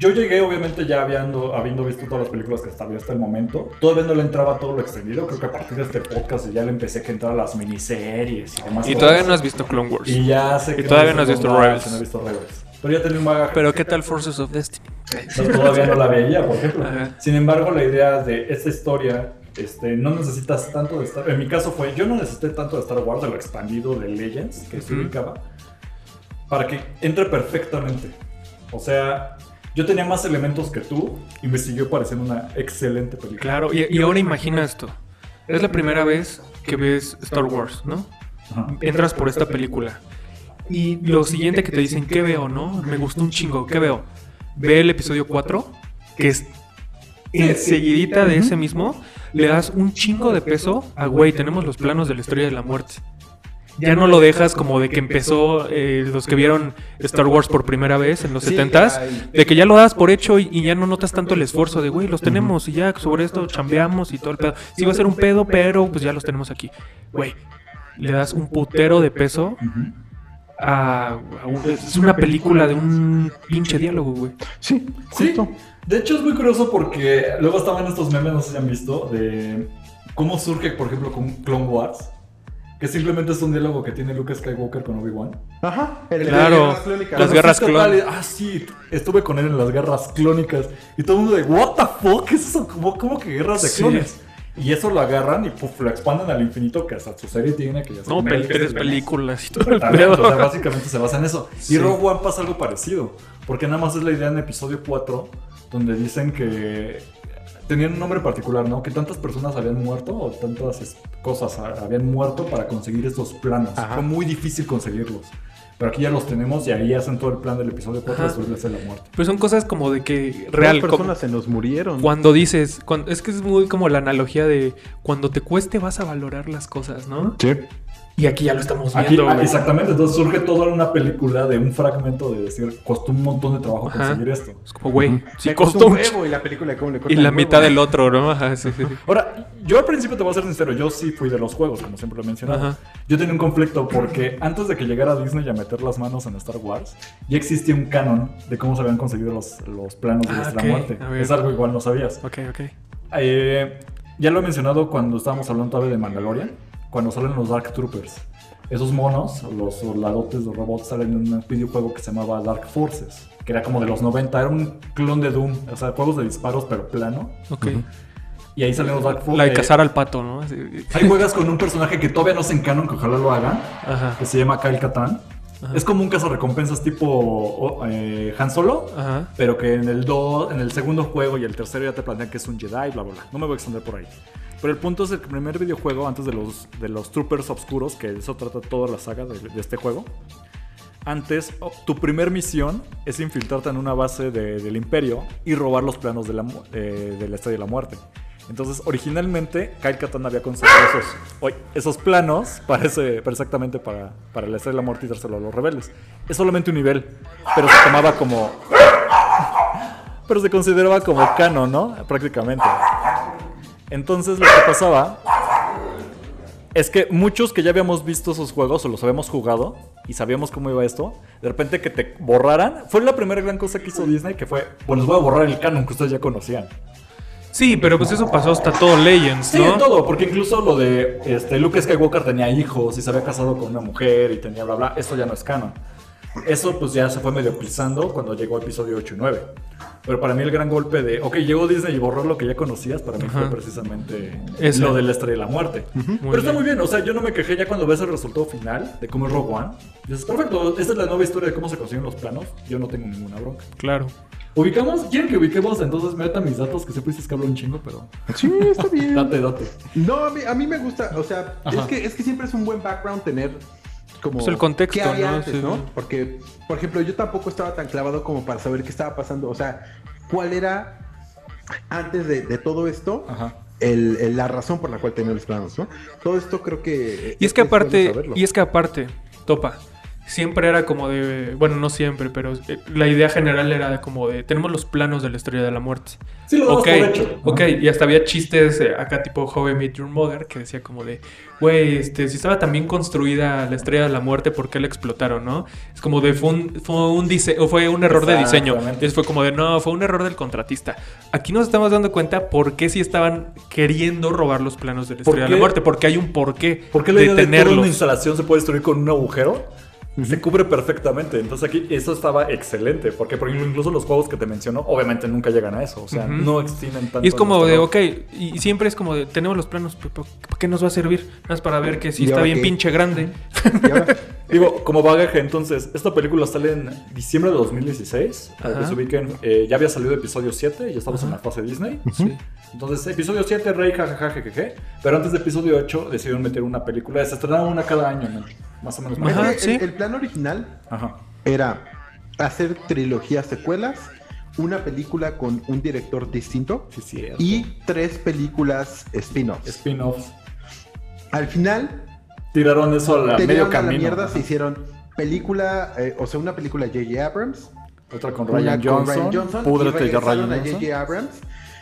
Yo llegué, obviamente, ya habiendo, habiendo visto todas las películas que estaba hasta el momento. Todavía no le entraba todo lo extendido. Creo que a partir de este podcast ya le empecé a entrar a las miniseries y demás. Y cosas. todavía no has visto Clone Wars. Y ya sé Y que todavía no has visto Rebels. No he visto Rebels. Pero ya tenía un bagaje. Pero ¿qué tal Forces of Destiny? Entonces, todavía no la veía, por ejemplo. Ajá. Sin embargo, la idea de esta historia, este, no necesitas tanto de Star En mi caso fue, yo no necesité tanto de Star Wars, de lo expandido de Legends, que se ubicaba, para que entre perfectamente. O sea, yo tenía más elementos que tú y me siguió pareciendo una excelente película. Claro, y, y ahora imagina esto. Es la primera vez que ves Star Wars, ¿no? Ajá. Entras por esta película. Y lo siguiente que te dicen, ¿qué veo, no? Me gustó un chingo, ¿qué veo? Ve el episodio 4, que es enseguidita de ese mismo, le das un chingo de peso a, güey, tenemos los planos de la historia de la muerte. Ya no lo dejas como de que empezó eh, los que vieron Star Wars por primera vez en los Sí, 70s, ay. de que ya lo das por hecho y, y ya no notas tanto el esfuerzo de, güey, los tenemos y ya sobre esto chambeamos y todo el pedo. Sí va a ser un pedo, pero pues ya los tenemos aquí. Güey, le das un putero de peso a, a un- es una película de un pinche diálogo, güey. Sí, Sí, justo. de hecho es muy curioso porque luego estaban estos memes, no sé si han visto, de cómo surge, por ejemplo, con Clone Wars, que simplemente es un diálogo que tiene Luke Skywalker con Obi-Wan. Ajá. el de Claro. Guerras Clónicas. Las guerras tal, Ah, sí, estuve con él en las guerras clónicas. Y todo el mundo de, ¿What the fuck? ¿Qué es eso? ¿Cómo, cómo que guerras de Sí. clones? Y eso lo agarran y puf, lo expanden al infinito, que hasta su serie tiene que ya No, pel- tres películas y todo el pedo. o sea, básicamente se basa en eso. Sí. Y Rogue One pasa algo parecido. Porque nada más es la idea en episodio 4, donde dicen que tenían un nombre particular, ¿no? Que tantas personas habían muerto o tantas cosas habían muerto para conseguir estos planos. Ajá. Fue muy difícil conseguirlos. Pero aquí ya los tenemos y ahí hacen todo el plan del episodio 4 Ajá. después de la muerte. Pues son cosas como de que Real, real, personas como- se nos murieron. cuando dices, cuando, es que es muy como la analogía de cuando te cueste vas a valorar las cosas, ¿no? Sí. Y aquí ya lo estamos viendo. ah, exactamente, entonces surge toda una película de un fragmento de decir, costó un montón de trabajo Ajá. conseguir esto. Es como, güey, sí Me costó un huevo y la película de cómo le Y la mitad del otro, ¿no? Ajá, sí, sí, sí. Ahora, yo al principio te voy a ser sincero, yo sí fui de los juegos, como siempre lo he mencionado. Ajá. Yo tenía un conflicto porque antes de que llegara Disney a meter las manos en Star Wars, ya existía un canon de cómo se habían conseguido los, los planos de Ah, nuestra muerte. Es algo igual no sabías. Ok, ok. Eh, ya lo he mencionado cuando estábamos hablando todavía de Mandalorian, cuando salen los Dark Troopers. Esos monos, los soldadotes, los robots, salen en un videojuego que se llamaba Dark Forces, que era como de los 90, era un clon de Doom, o sea, juegos de disparos, pero plano. Ok. Y ahí salen los Dark Forces. La de cazar al pato, ¿no? Así- Ahí juegas con un personaje que todavía no se en canon, que ojalá lo hagan, Ajá. que se llama Kyle Katarn. Ajá. Es como un cazarrecompensas tipo oh, eh, Han Solo, Ajá. pero que en el, do- en el segundo juego y el tercero ya te plantean que es un Jedi, bla, bla, bla. No me voy a extender por ahí. Pero el punto es el primer videojuego antes de los, de los Troopers Obscuros, que de eso trata toda la saga de, de este juego. Antes, oh, tu primer misión es infiltrarte en una base de- del Imperio y robar los planos de la, eh, de la Estrella de la Muerte. Entonces, originalmente, Kyle Katarn había conseguido esos, esos planos para, ese- exactamente para, para la Estrella de la Muerte y dárselo a los rebeldes. Es solamente un nivel, pero se tomaba como pero se consideraba como canon, ¿no? Prácticamente. Entonces lo que pasaba es que muchos que ya habíamos visto esos juegos o los habíamos jugado y sabíamos cómo iba esto, de repente que te borraran, fue la primera gran cosa que hizo Disney, que fue, bueno, les voy a borrar el canon que ustedes ya conocían. Sí, pero pues eso pasó hasta todo Legends, Sí, ¿no? en todo, porque incluso lo de este, Luke Skywalker tenía hijos y se había casado con una mujer y tenía bla bla, eso ya no es canon. Eso pues ya se fue medio pisando cuando llegó episodio 8 y 9. Pero para mí el gran golpe de, ok, llegó Disney y borró lo que ya conocías, para mí Ajá. fue precisamente Ese. lo de la estrella de la muerte. Muy Pero está bien. muy bien, o sea, yo no me quejé ya cuando ves el resultado final de cómo es Rogue One. Dices, perfecto, esta es la nueva historia de cómo se consiguen los planos, yo no tengo ninguna bronca. Claro. ¿Ubicamos? ¿Quieren que ubiquemos? Entonces meta mis datos, que siempre dices que hablo un chingo, pero Sí, está bien. date, date. No, a mí, a mí me gusta, o sea, Ajá. es que, es que siempre es un buen background tener como... Pues el contexto, ¿qué había ¿no? antes, Sí. ¿no? Porque, por ejemplo, yo tampoco estaba tan clavado como para saber qué estaba pasando, o sea, cuál era, antes de, de todo esto, Ajá. el- el- la razón por la cual tenía los planos, ¿no? Todo esto creo que... Y es que aparte, y es que aparte, topa. Siempre era como de, bueno, no siempre, pero eh, la idea general era de como de, tenemos los planos de la estrella de la muerte. Sí, lo Ok, hecho. ok, y hasta había chistes eh, acá tipo How I Met Your Mother que decía como de, güey, este, si estaba tan bien construida la estrella de la muerte, ¿por qué la explotaron, no? Es como de, fue un, fue un, dise- o fue un error de diseño. Entonces fue como de, no, fue un error del contratista. Aquí nos estamos dando cuenta por qué sí estaban queriendo robar los planos de la ¿Por estrella de la muerte, porque hay un porqué ¿Por qué la de idea de toda una instalación se puede destruir con un agujero? Se cubre perfectamente. Entonces aquí eso estaba excelente. Porque por ejemplo, incluso los juegos que te menciono, obviamente nunca llegan a eso. O sea, no extienden tanto. Y es como de, ok, y siempre es como de, tenemos los planos, ¿para qué nos va a servir? Nada más para ver que si ¿Y está bien qué? pinche grande. Y ahora, Digo, como bagaje, entonces, esta película sale en diciembre de 2016. Para que se ubiquen, eh, ya había salido episodio 7, ya estamos en la fase Disney. Sí. Entonces, episodio 7, Rey, jajaja, jejeje. Pero antes de episodio 8 decidieron meter una película. Se estrenaron una cada año, ¿no? Más o menos. Ajá, sí. el, el plan original Ajá. era hacer trilogías secuelas, una película con un director distinto Sí, y tres películas spin-offs. Spin-offs. Al final, Tiraron eso a la medio a la camino. mierda, Ajá. se hicieron película, eh, o sea, una película J.J. Abrams, Otra con Ryan con Johnson. Ryan Johnson, y Púdrete ya regresaron Ryan a Johnson. J.J. Abrams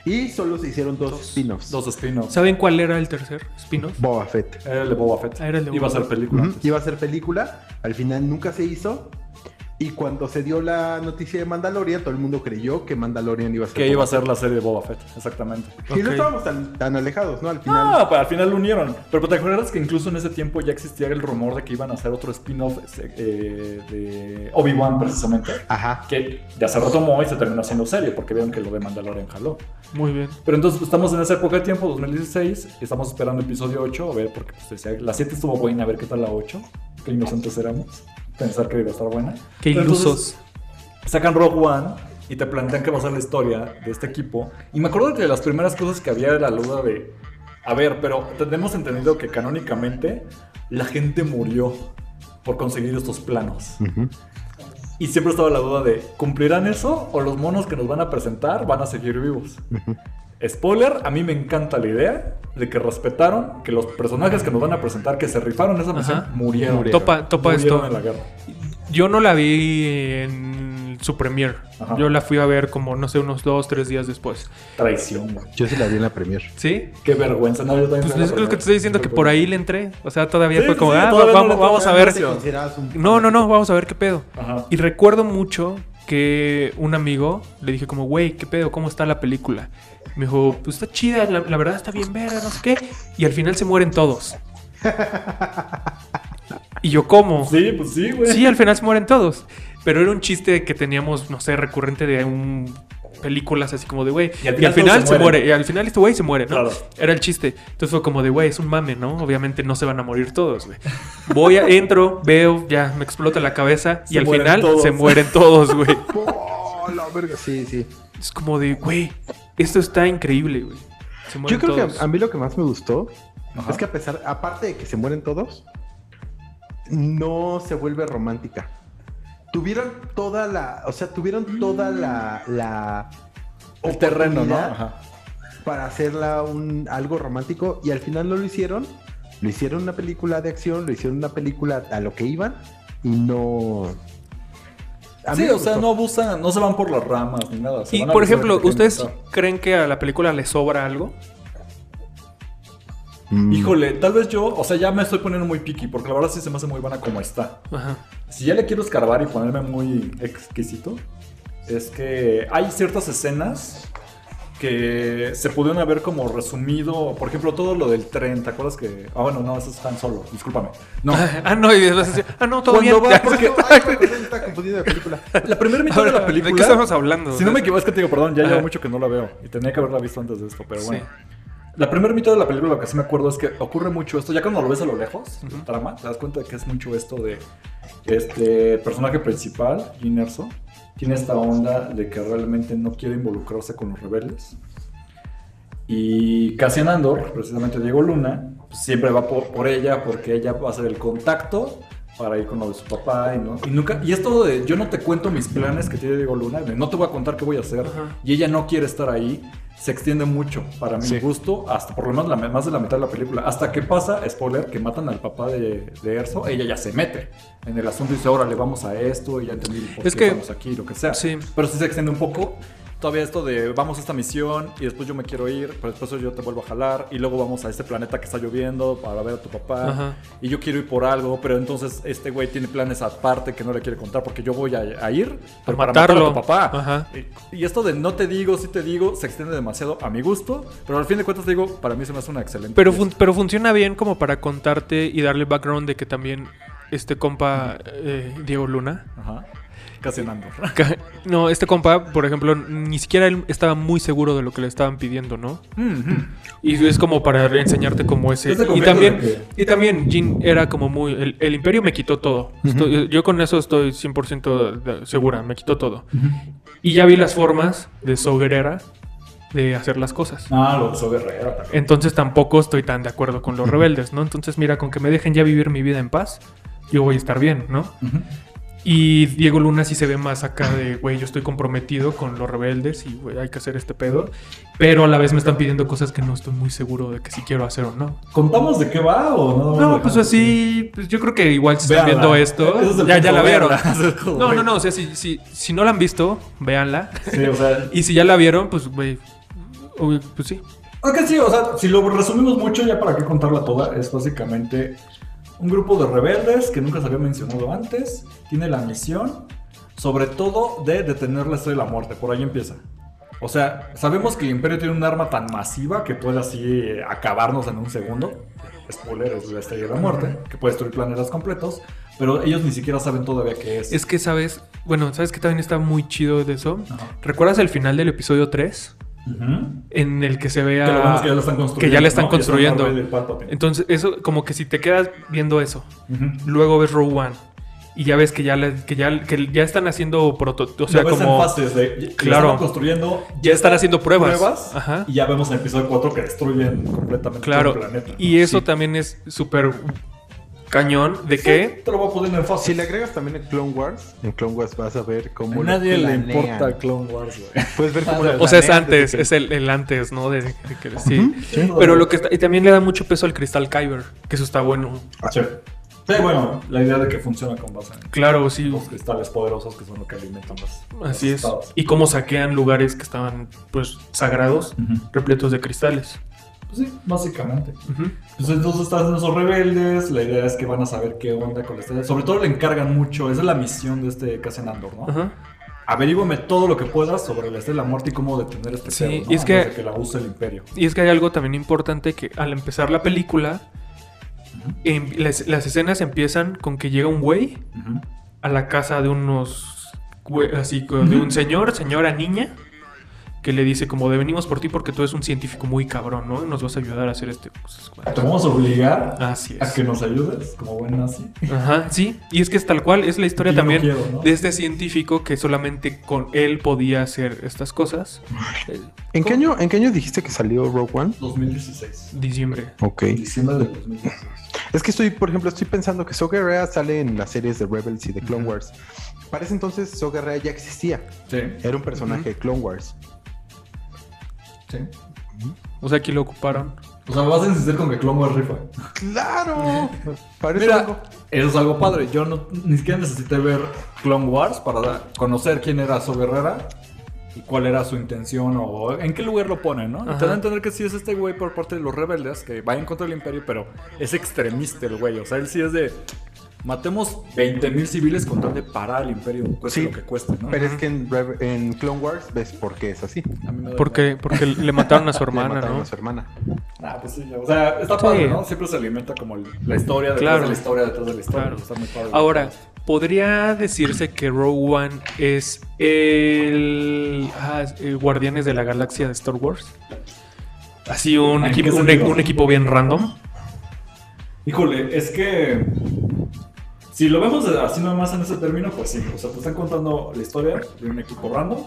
y solo se hicieron dos, spin-offs. Dos spin-offs. ¿Saben cuál era el tercer spin-off? Boba Fett. Era el de Boba Fett. Ah, era el de Iba a ser película. Iba a ser película, al final nunca se hizo. Y cuando se dio la noticia de Mandalorian, todo el mundo creyó que Mandalorian iba a ser. Que iba a ser la serie de Boba Fett, exactamente. Y no Ok. estábamos tan, tan alejados, ¿no? Al final. No, pero al final lo unieron. Pero te acuerdas que incluso en ese tiempo ya existía el rumor de que iban a hacer otro spin-off eh, de Obi-Wan, precisamente. Ajá. Que ya se retomó y se terminó haciendo serie porque vieron que lo de Mandalorian jaló. Muy bien. Pero entonces estamos en esa época de tiempo, 2016, y estamos esperando episodio 8, a ver, porque pues, la 7 estuvo buena, a ver qué tal la 8. Qué inocentes éramos. Pensar que iba a estar buena. Qué entonces, ilusos. sacan Rogue One y te plantean que va a ser la historia de este equipo. Y me acuerdo que de las primeras cosas que había era la duda de, a ver, pero tenemos entendido que canónicamente la gente murió por conseguir estos planos. Y siempre estaba la duda de, ¿cumplirán eso o los monos que nos van a presentar van a seguir vivos? Spoiler, a mí me encanta la idea de que respetaron que los personajes que nos van a presentar, que se rifaron esa misión, Ajá. murieron. Murieron. Topa, topa Murieron esto. en la guerra. Yo no la vi en su premiere. Ajá. Yo la fui a ver como, no sé, unos dos, tres días después. Traición, güey. Yo sí la vi en la premier. ¿Sí? Qué vergüenza. No, yo también Pues es lo que te estoy diciendo, que por ahí le entré. O sea, todavía Sí, fue como, sí, ah, todavía vamos, a ver. No, no, no, vamos a ver qué pedo. Ajá. Y recuerdo mucho que un amigo le dije como, güey, ¿qué pedo? ¿Cómo está la película? Me dijo, pues está chida, la, la verdad está bien verga, no sé qué. Y al final se mueren todos. y yo, ¿cómo? Sí, pues sí, güey. Sí, al final se mueren todos. Pero era un chiste que teníamos, no sé, recurrente de un películas así como de, güey. Y al Y al final se muere. Y al final este güey se muere, ¿no? Claro. Era el chiste. Entonces fue como de, güey, es un mame, ¿no? Obviamente no se van a morir todos, güey. Voy a, entro, veo, ya me explota la cabeza. y Se al final todos. se mueren todos, güey. Oh, la verga. Sí, sí. Es como de, güey, esto está increíble, güey. Yo creo todos. que a, mí lo que más me gustó Ajá. es que a pesar, aparte de que se mueren todos, no se vuelve romántica. Tuvieron toda la, o sea, tuvieron toda la, la El terreno, ¿no? Ajá. para hacerla un algo romántico y al final no lo hicieron. Lo hicieron una película de acción, lo hicieron una película a lo que iban y no A Sí, o sea, no abusan, no se van por las ramas ni nada. se Y van por ejemplo, ¿ustedes creen que a la película le sobra algo? Mm. Híjole, tal vez yo, o sea, ya me estoy poniendo muy picky, porque la verdad sí se me hace muy buena como está. Ajá. Si ya le quiero escarbar y ponerme muy exquisito, es que hay ciertas escenas que se pudieron haber como resumido, por ejemplo, todo lo del tren, ¿te acuerdas que... Ah, bueno, no, eso es tan solo, discúlpame. No, Ah, no, y después así, ah, no, todo bien. va, porque- Ay, perdón, está confundido de película. la primera mitad de la película... ¿De qué estamos hablando? Si no me equivoco, es que te digo, perdón, ya llevo mucho que no la veo y tenía que haberla visto antes de esto, pero bueno. Sí. La primera mitad de la película lo que sí me acuerdo es que ocurre mucho esto, ya cuando lo ves a lo lejos, la trama, te das cuenta de que es mucho esto de este personaje principal, Jin Erso, tiene esta onda de que realmente no quiere involucrarse con los rebeldes. Y Cassian Andor, precisamente Diego Luna, pues, siempre va por, por ella porque ella va a hacer el contacto para ir con lo de su papá y, no, y nunca y esto de yo no te cuento mis planes que tiene Diego Luna, de no te voy a contar qué voy a hacer Ajá. y ella no quiere estar ahí, se extiende mucho para mi Sí. gusto, hasta por lo menos la, más de la mitad de la película, hasta que pasa, spoiler, que matan al papá de, de Erso, ella ya se mete en el asunto y dice, órale, vamos a esto, y ya entendí por Es qué que- estamos aquí, lo que sea. Sí. Pero sí se extiende un poco. Todavía esto de vamos a esta misión y después yo me quiero ir, pero después yo te vuelvo a jalar y luego vamos a este planeta que está lloviendo para ver a tu papá Ajá. y yo quiero ir por algo, pero entonces este güey tiene planes aparte que no le quiere contar porque yo voy a, a ir pero para matar a matarlo. tu papá. Ajá. Y, y esto de no te digo, sí te digo, se extiende demasiado a mi gusto, pero al fin de cuentas te digo, para mí se me hace una excelente. Pero, fun- pero funciona bien como para contarte y darle background de que también este compa eh, Diego Luna. Ajá. Casi en Andor. ca- No, este compa, por ejemplo, ni siquiera él estaba muy seguro de lo que le estaban pidiendo, ¿no? Y es como para enseñarte como ese. Este Y también, y también Jin era como muy. El, el imperio me quitó todo. Estoy- yo con eso estoy 100% de- segura, me quitó todo. Y ya vi las formas de So Guerrera de hacer las cosas. Ah, lo usó Guerrero también. Entonces tampoco estoy tan de acuerdo con los rebeldes, ¿no? Entonces, mira, con que me dejen ya vivir mi vida en paz, yo voy a estar bien, ¿no? Y Diego Luna sí se ve más acá de, güey, yo estoy comprometido con los rebeldes y, güey, hay que hacer este pedo. Pero a la vez me están pidiendo cosas que no estoy muy seguro de que si quiero hacer o no. ¿Contamos de qué va o no? No, pues así, pues yo creo que igual si están viendo esto, es ya, ya la vieron. No, no, no, o sea, si, si, si no la han visto, véanla. Sí, o sea, Y si ya la vieron, pues, güey, pues sí. Ok, sí, o sea, si lo resumimos mucho, ya para qué contarla toda, es básicamente un grupo de rebeldes que nunca se había mencionado antes, tiene la misión, sobre todo, de detener la estrella de la muerte, por ahí empieza. O sea, sabemos que el imperio tiene un arma tan masiva que puede así acabarnos en un segundo. Spoiler, es la estrella de la muerte, que puede destruir planetas completos, pero ellos ni siquiera saben todavía qué es. Es que, ¿sabes? Bueno, ¿sabes que también está muy chido de eso? Ajá. ¿Recuerdas el final del episodio 3? En el que se ve a... Que lo vemos que ya lo están construyendo. que ya le están construyendo. Entonces, eso, como que si te quedas viendo eso, luego ves Rogue One y ya ves que ya, le- que ya, que ya están haciendo prototipos, o sea, como... fases de Claro. construyendo Ya están haciendo pruebas. pruebas Ajá. y ya vemos en el episodio 4 que destruyen completamente Claro. todo el planeta. Y eso Sí. también es súper cañón de que... Te lo voy a poner en fases. Si le agregas también en Clone Wars, en Clone Wars vas a ver cómo. a nadie le importa Clone Wars, güey. Puedes ver cómo O sea, es antes, que- es el, el antes, ¿no? De, de que- sí. Sí. Pero lo que está... Y también le da mucho peso al cristal Kyber, que eso está bueno. Sí. Sí, bueno, la idea de que funciona con base en Claro, sí. los cristales poderosos que son lo que alimentan las. Así las es. espadas. Y cómo saquean lugares que estaban, pues, sagrados, repletos de cristales. Pues sí, básicamente. Ujú. Pues entonces están esos rebeldes, la idea es que van a saber qué onda con la estrella. Sobre todo le encargan mucho, esa es la misión de este Cassian Andor, ¿no? Ajá. Averígüame todo lo que puedas sobre la estrella de la muerte y cómo detener este Sí, pedo, ¿no? y es que- Antes de que la use el imperio. Y es que hay algo también importante que al empezar la película, em- las, las escenas empiezan con que llega un güey a la casa de unos, así, de un señor, señora, niña, que le dice como de venimos por ti porque tú eres un científico muy cabrón, ¿no? Y nos vas a ayudar a hacer este... cosas". Te vamos a obligar Así a que nos ayudes, como buen nazi. Ajá, sí. Y es que es tal cual, es la historia Y yo no también quiero, ¿no? de este científico que solamente con él podía hacer estas cosas. ¿En qué, año, ¿En qué año dijiste que salió Rogue One? 2016. Diciembre. Ok. Diciembre del 2016. Es que estoy, por ejemplo, estoy pensando que So Guerrera sale en las series de Rebels y de Clone. Wars. Para ese entonces So Guerrera ya existía. Sí, Era un personaje de Clone Wars. Sí. O sea, aquí lo ocuparon. O sea, me vas a insistir con que Clone Wars rifa. ¡Claro! Parece Mira, algo. eso es algo padre. Yo no, ni siquiera necesité ver Clone Wars para conocer quién era So Guerrera y cuál era su intención o en qué lugar lo ponen, ¿no? Te da a entender que sí es este güey por parte de los rebeldes que va en contra del imperio, pero es extremista el güey. O sea, él sí es de. Matemos 20.000 civiles con tal de parar al imperio, cueste Sí, lo que cueste, ¿no? Pero es que en, Clone Wars ves por qué es así. Porque, porque le mataron a su Le hermana, mataron ¿no? a su hermana. Ah, pues sí, o sea, está Sí. padre, ¿no? Siempre se alimenta como el- la historia detrás Claro. de la historia detrás de la historia. Claro. Está muy padre. Ahora, ¿podría decirse que Rogue One es el, ah, el Guardianes de la Galaxia de Star Wars? Así un equipo bien random. Híjole, es que. Si lo vemos así nomás en ese término, pues sí. O sea, te están contando la historia de un equipo random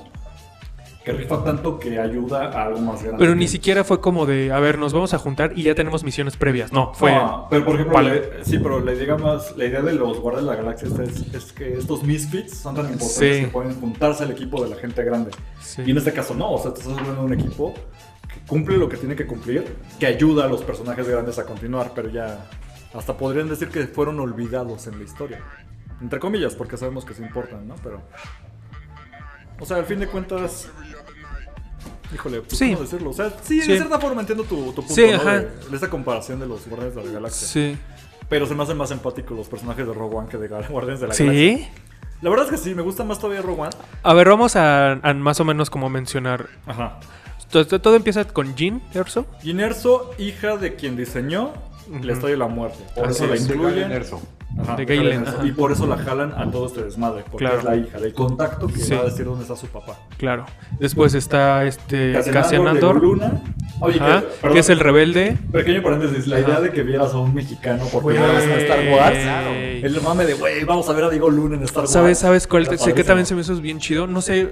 que rifa tanto que ayuda a algo más grande. Pero ni siquiera fue como de, a ver, nos vamos a juntar y ya tenemos misiones previas. No, fue... No, pero por ejemplo, Vale. la- sí, pero la idea, más, la idea de los guardias de la galaxia es, es que estos misfits son tan importantes Sí. que pueden juntarse al equipo de la gente grande. Sí. Y en este caso no, o sea, te estás hablando de un equipo que cumple lo que tiene que cumplir, que ayuda a los personajes grandes a continuar, pero ya hasta podrían decir que fueron olvidados en la historia. Entre comillas, porque sabemos que se importan, ¿no? Pero... O sea, al fin de cuentas... Híjole, pues, Sí. ¿cómo decirlo? O sea, sí, Sí. de cierta forma entiendo tu, tu punto, Sí, ¿no? ajá. De, de esta comparación de los Guardianes de la Galaxia. Sí. Pero se me hacen más empáticos los personajes de Rogue One que de Guardianes de la Galaxia. ¿Sí? La verdad es que sí, me gusta más todavía Rogue One. A ver, vamos a, a más o menos como mencionar. Ajá. Todo, todo empieza con Jean Erso. Ginerso, hija de quien diseñó la Estrella de la Muerte. Por Así eso la es. Incluyen. Erso. Ajá, De Galen, ajá. Y por eso la jalan a todo este desmadre. Porque Claro. es la hija del contacto que Sí. va a decir dónde está su papá. Claro. Después está este Cassian Andor. Luna. Oye, ajá, que, es el rebelde. Pequeño paréntesis, la Ajá. idea de que vieras a un mexicano por primera vez en Star Wars. Claro. El mame de, güey, vamos a ver a Diego Luna en Star Wars. ¿Sabes, sabes cuál? Sé que también se me hizo bien chido. No sé,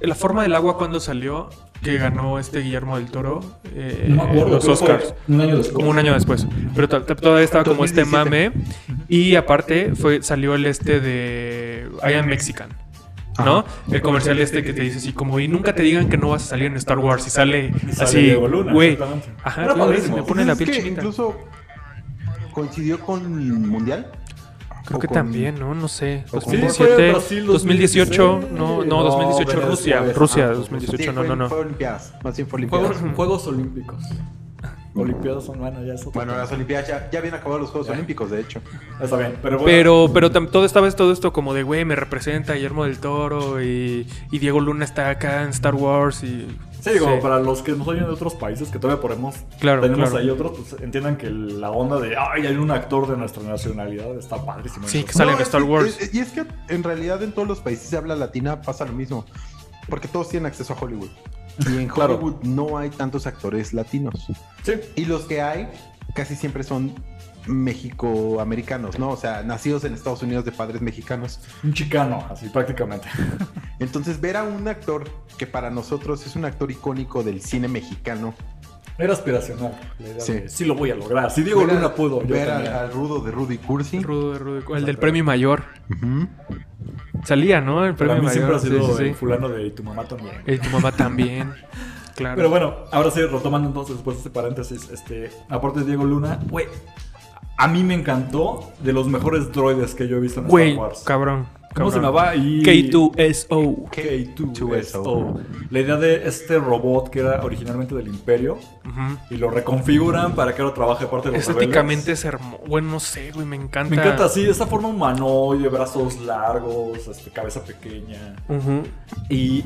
la forma del agua cuando salió, que ganó este Guillermo del Toro, eh, No me acuerdo, los Oscars. Un año después. Como un año después. Pero to- to- todavía estaba como este 2017. mame. Y aparte fue, salió el este de I Am Mexican. ¿No? El comercial este que te dice así como, y nunca te digan que no vas a salir en Star Wars. Y sale, Y sale así, güey. Ajá, padrísimo. me pone la piel es que. Incluso coincidió con Mundial. Creo O que con- también, ¿no? No sé. o con- Sí, fue 2017, Brasil 2018, 2016. no, no, No, 2018 Venezuela. Rusia, Rusia, Ah, 2018, Sí, no, fue, no, no. Fue Olimpiadas. Más bien fue Olimpiadas. Juegos, Juegos Olímpicos. Olimpiadas son, bueno, ya es otro Bueno, las Olimpiadas ya, ya habían acabado los Juegos Ya. Olímpicos, de hecho. Está bien, pero bueno. Pero, pero tam- todo esta vez todo esto como de, güey, me representa Guillermo del Toro y, y Diego Luna está acá en Star Wars y... Sí, digo, para los que nos oyen de otros países, que todavía ponemos, Claro, tenemos claro. ahí otros, pues entiendan que la onda de, ay, hay un actor de nuestra nacionalidad, está padrísimo. Sí, que sale en es Star Wars. es- y es que en realidad en todos los países de habla latina pasa lo mismo. Porque todos tienen acceso a Hollywood. Y en Claro. Hollywood no hay tantos actores latinos. Sí, Y los que hay casi siempre son mexicoamericanos, ¿no? O sea, nacidos en Estados Unidos de padres mexicanos. un chicano, así prácticamente. Entonces, ver a un actor que para nosotros es un actor icónico del cine mexicano. Era aspiracional. la idea Sí. sí lo voy a lograr. Si Diego Luna pudo, Ver al, rudo de Rudy Cursi. Rudo de Rudo, el del premio mayor. Salía, ¿no? El Para premio mí siempre mayor. ha sido sí, sí, el sí. fulano de "Y tu mamá también. Y tu mamá también. Claro. Pero bueno, ahora sí, retomando entonces después de este paréntesis, este, aparte de Diego Luna, güey, a mí me encantó de los mejores droides que yo he visto en Star Wars. cabrón. ¿Cómo se cabrón. llamaba? Y... K2SO. K2SO. La idea de este robot que era originalmente del Imperio y lo reconfiguran para que ahora trabaje parte de los Estéticamente rebeldes. es hermoso. Bueno, no sé, güey, me encanta. Me encanta, sí, esta forma humanoide, brazos largos, este, cabeza pequeña. Ujú. Y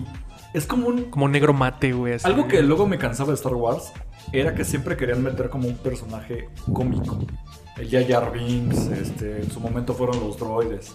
es como un Como negro mate, güey. así. Algo que luego me cansaba de Star Wars era que siempre querían meter como un personaje cómico. El Jar Binks, este, en su momento fueron los droides.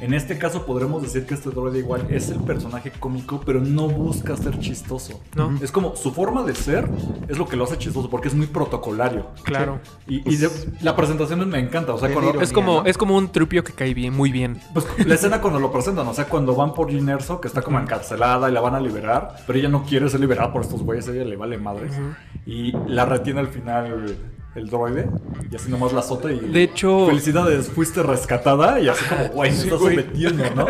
En este caso podremos decir que este droide igual es el personaje cómico, pero no busca ser chistoso. No. Es como su forma de ser es lo que lo hace chistoso, porque es muy protocolario. Claro. Y, y de- la presentación me encanta. O sea, Es cuando, ironía, Es como, ¿no? es como un trupio que cae bien, muy bien. pues, la escena cuando lo presentan, o sea, cuando van por Jyn Erso, que está como encarcelada y la van a liberar, pero ella no quiere ser liberada por estos güeyes, a ella le vale madres. Y la retiene al final el droide, y así nomás la azota y... De hecho- Felicidades, fuiste rescatada, y así como, güey, me Sí, estás güey. sometiendo, ¿no?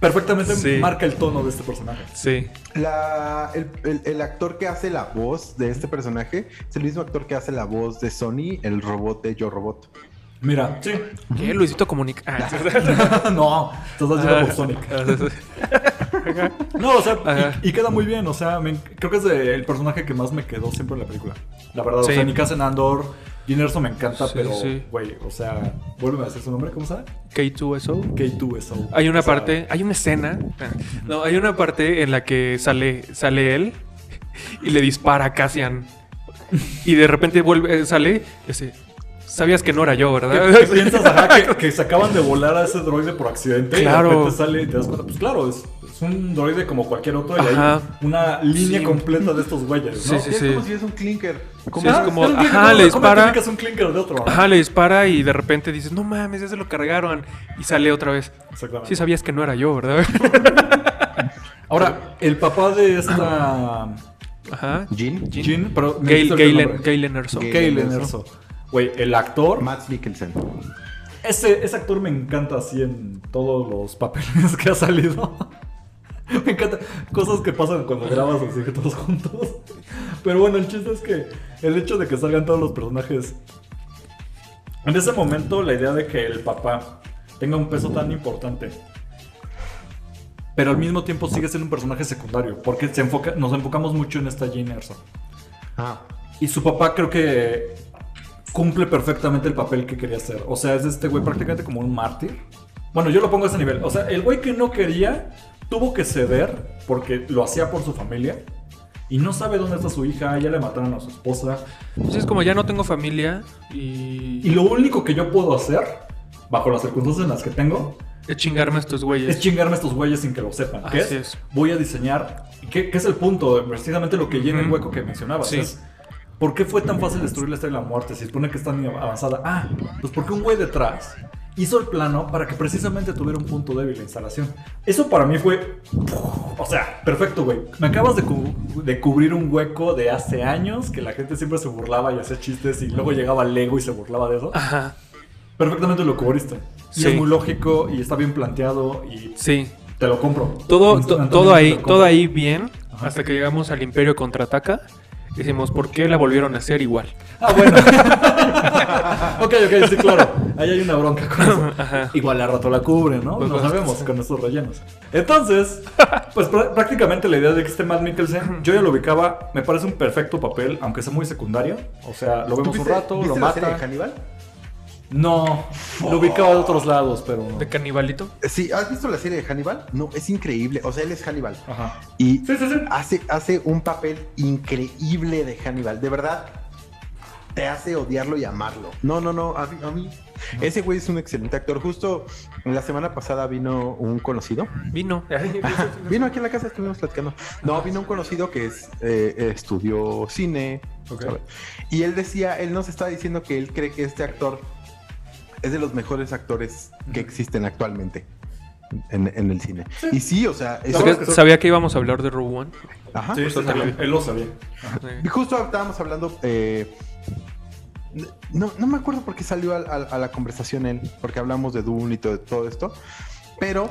perfectamente Sí. marca el tono de este personaje. Sí. La, el, el- el actor que hace la voz de este personaje es el mismo actor que hace la voz de Sony, el robot de Yo Robot. Mira, sí. ¿Qué? Luisito comunica. Ah, no, te estás yendo por Sonic. No, o sea, y, y queda muy bien. O sea, me- creo que es de- el personaje que más me quedó siempre en la película. La verdad, Sí. o sea, Nick Andor, Jyn Erso me encanta, Sí, pero, sí. güey, o sea, vuelve a decir su nombre, ¿cómo se llama? K2SO. K2SO. Hay una O sea, parte, hay una escena. No, hay una parte en la que sale, sale él y le dispara a Cassian. Y de repente vuelve, sale y dice, sabías que no era yo, ¿verdad? ¿Qué, qué piensas, ajá, que, que se acaban de volar a ese droide por accidente? Claro. Y de repente sale y te das cuenta, pues claro, es, es un droide como cualquier otro y Ajá. hay una línea Sí. completa de estos güeyes, Sí, ¿no? sí, es sí. como si es un clinker. Sí, es como- ajá, ¿cómo- le dispara. un clinker de otro? no? Ajá, le dispara y de repente dices, no mames, ya se lo cargaron. Y sale otra vez. Exactamente. Sí sabías que no era yo, ¿verdad? Ahora, el papá de esta Ajá. Jin, Jin, pero el Galen. Galen Erso. Galen. Galen Erso. Güey, el actor, Matt Mikkelsen. ese, ese actor me encanta así en todos los papeles que ha salido. me encanta cosas que pasan cuando grabas así que todos juntos. Pero bueno, el chiste es que el hecho de que salgan todos los personajes. En ese momento, la idea de que el papá tenga un peso tan importante. Pero al mismo tiempo sigue siendo un personaje secundario. Porque se enfoca, nos enfocamos mucho en esta Jane Erso. Ah, Y su papá creo que cumple perfectamente el papel que quería hacer. O sea, es este güey prácticamente como un mártir. Bueno, yo lo pongo a ese nivel. O sea, el güey que no quería tuvo que ceder porque lo hacía por su familia. Y no sabe dónde está su hija, ya le mataron a su esposa. Pues es como ya no tengo familia y, Y lo único que yo puedo hacer, bajo las circunstancias en las que tengo, es chingarme a estos güeyes. es chingarme a estos güeyes sin que lo sepan. ¿Qué Así es? es. Voy a diseñar. ¿Qué, qué es el punto? Precisamente lo que llena el hueco que mencionabas. Sí. Es, ¿Por qué fue tan fácil destruir la estrella de la muerte? Si supone que está tan avanzada. Ah, pues porque un güey detrás hizo el plano para que precisamente tuviera un punto débil la instalación. Eso para mí fue. O sea, perfecto, güey. Me acabas de, cu- de cubrir un hueco de hace años que la gente siempre se burlaba y hacía chistes y luego llegaba Lego y se burlaba de eso. Ajá. Perfectamente lo cubriste. Y Sí. es muy lógico y está bien planteado y Sí. te lo compro. Todo, to- todo ahí, todo ahí bien, hasta que llegamos al Imperio contraataca. Decimos, ¿por qué la volvieron a hacer igual? Ah, bueno. ok, ok, sí, claro. Ahí hay una bronca con eso. Ajá. Igual al rato la cubre, ¿no? Pues No sabemos sí. con estos rellenos. Entonces, pues prá- prácticamente la idea de que esté Matt Mikkelsen, yo ya lo ubicaba, me parece un perfecto papel, aunque sea muy secundario. O sea, lo vemos un ¿Viste- rato, lo ¿viste la serie de mata. Hannibal? No, lo ubicaba de otros lados, pero. ¿De canibalito? Sí, ¿has visto la serie de Hannibal? No, es increíble. O sea, él es Hannibal. Ajá. Y Sí, sí, sí. hace, hace un papel increíble de Hannibal. De verdad, te hace odiarlo y amarlo. No, no, no. A mí, a mí- ese güey es un excelente actor. Justo la semana pasada vino un conocido. Vino. Vino aquí a la casa, estuvimos platicando. No, vino un conocido que es, eh, estudió cine. Ok. ¿sabe? Y él decía, él nos estaba diciendo que él cree que este actor es de los mejores actores que existen actualmente en, en el cine. Y sí, o sea, es- Sabía, sabía que íbamos a hablar de Rogue One. Ajá. Sí, sí, sí, él lo sabía. Y justo estábamos hablando. eh, no, no me acuerdo por qué salió al- al- a, la conversación él, porque hablamos de Dune y todo, todo esto. Pero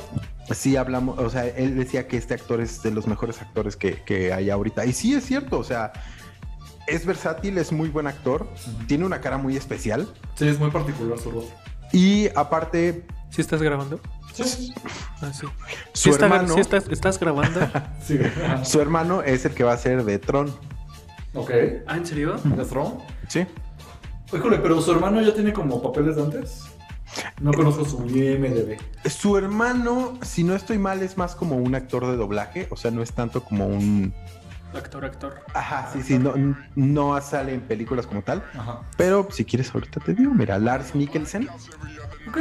sí hablamos, o sea, él decía que este actor es de los mejores actores que, que hay ahorita. Y sí es cierto, o sea, es versátil, es muy buen actor, tiene una cara muy especial. Sí, es muy particular su rostro. Y aparte, ¿Sí estás grabando? Sí, Ah, sí. su ¿Sí está- hermano, sí estás, estás grabando? sí. Su hermano es el que va a ser de Tron. Ok. ah, ¿en serio? ¿Es Tron? Sí. Híjole, pero su hermano ya tiene como papeles de antes. No conozco su IMDB. Su hermano, si no estoy mal, es más como un actor de doblaje, o sea, no es tanto como un... Actor, actor. Ajá, sí, sí, no, no sale en películas como tal. Ajá. Pero si quieres, ahorita te digo, mira, Lars Mikkelsen, Ok.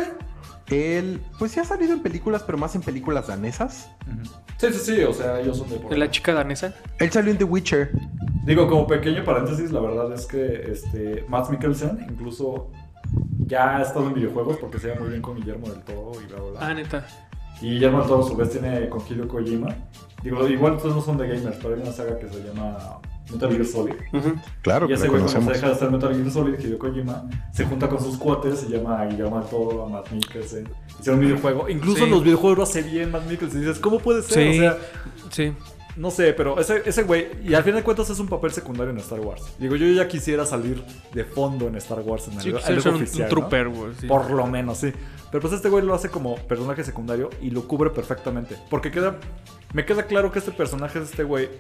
Él, pues sí ha salido en películas, pero más en películas danesas. Sí, sí, sí, o sea, ellos son de por ¿De la chica danesa? Él salió en The Witcher. Digo, como pequeño paréntesis, la verdad es que este, Matt Mikkelsen incluso ya ha estado en videojuegos porque se lleva muy bien con Guillermo del Toro y bla, bla, bla. Ah, neta. Y Guillermo del Toro a su vez tiene con Hideo Kojima. Digo, igual ustedes no son de gamers, pero hay una saga que se llama Metal Gear Solid. Claro y ese güey cuando se deja de hacer Metal Gear Solid, Hideo Kojima, se junta con sus cuates, se llama Guillermo del Toro, a Matt Mikkelsen. Hicieron un videojuego. Incluso Sí. los videojuegos lo hace bien Matt Mikkelsen. Y dices, ¿cómo puede ser? Sí, O sea, sí. no sé, pero ese, ese güey, y al fin de cuentas es un papel secundario en Star Wars. Digo, yo ya quisiera salir de fondo en Star Wars en el, Sí, algo ser oficial, un ¿no? trooper, güey. sí. Por lo menos, sí. Pero pues este güey lo hace como personaje secundario y lo cubre perfectamente. Porque queda. Me queda claro que este personaje es este güey.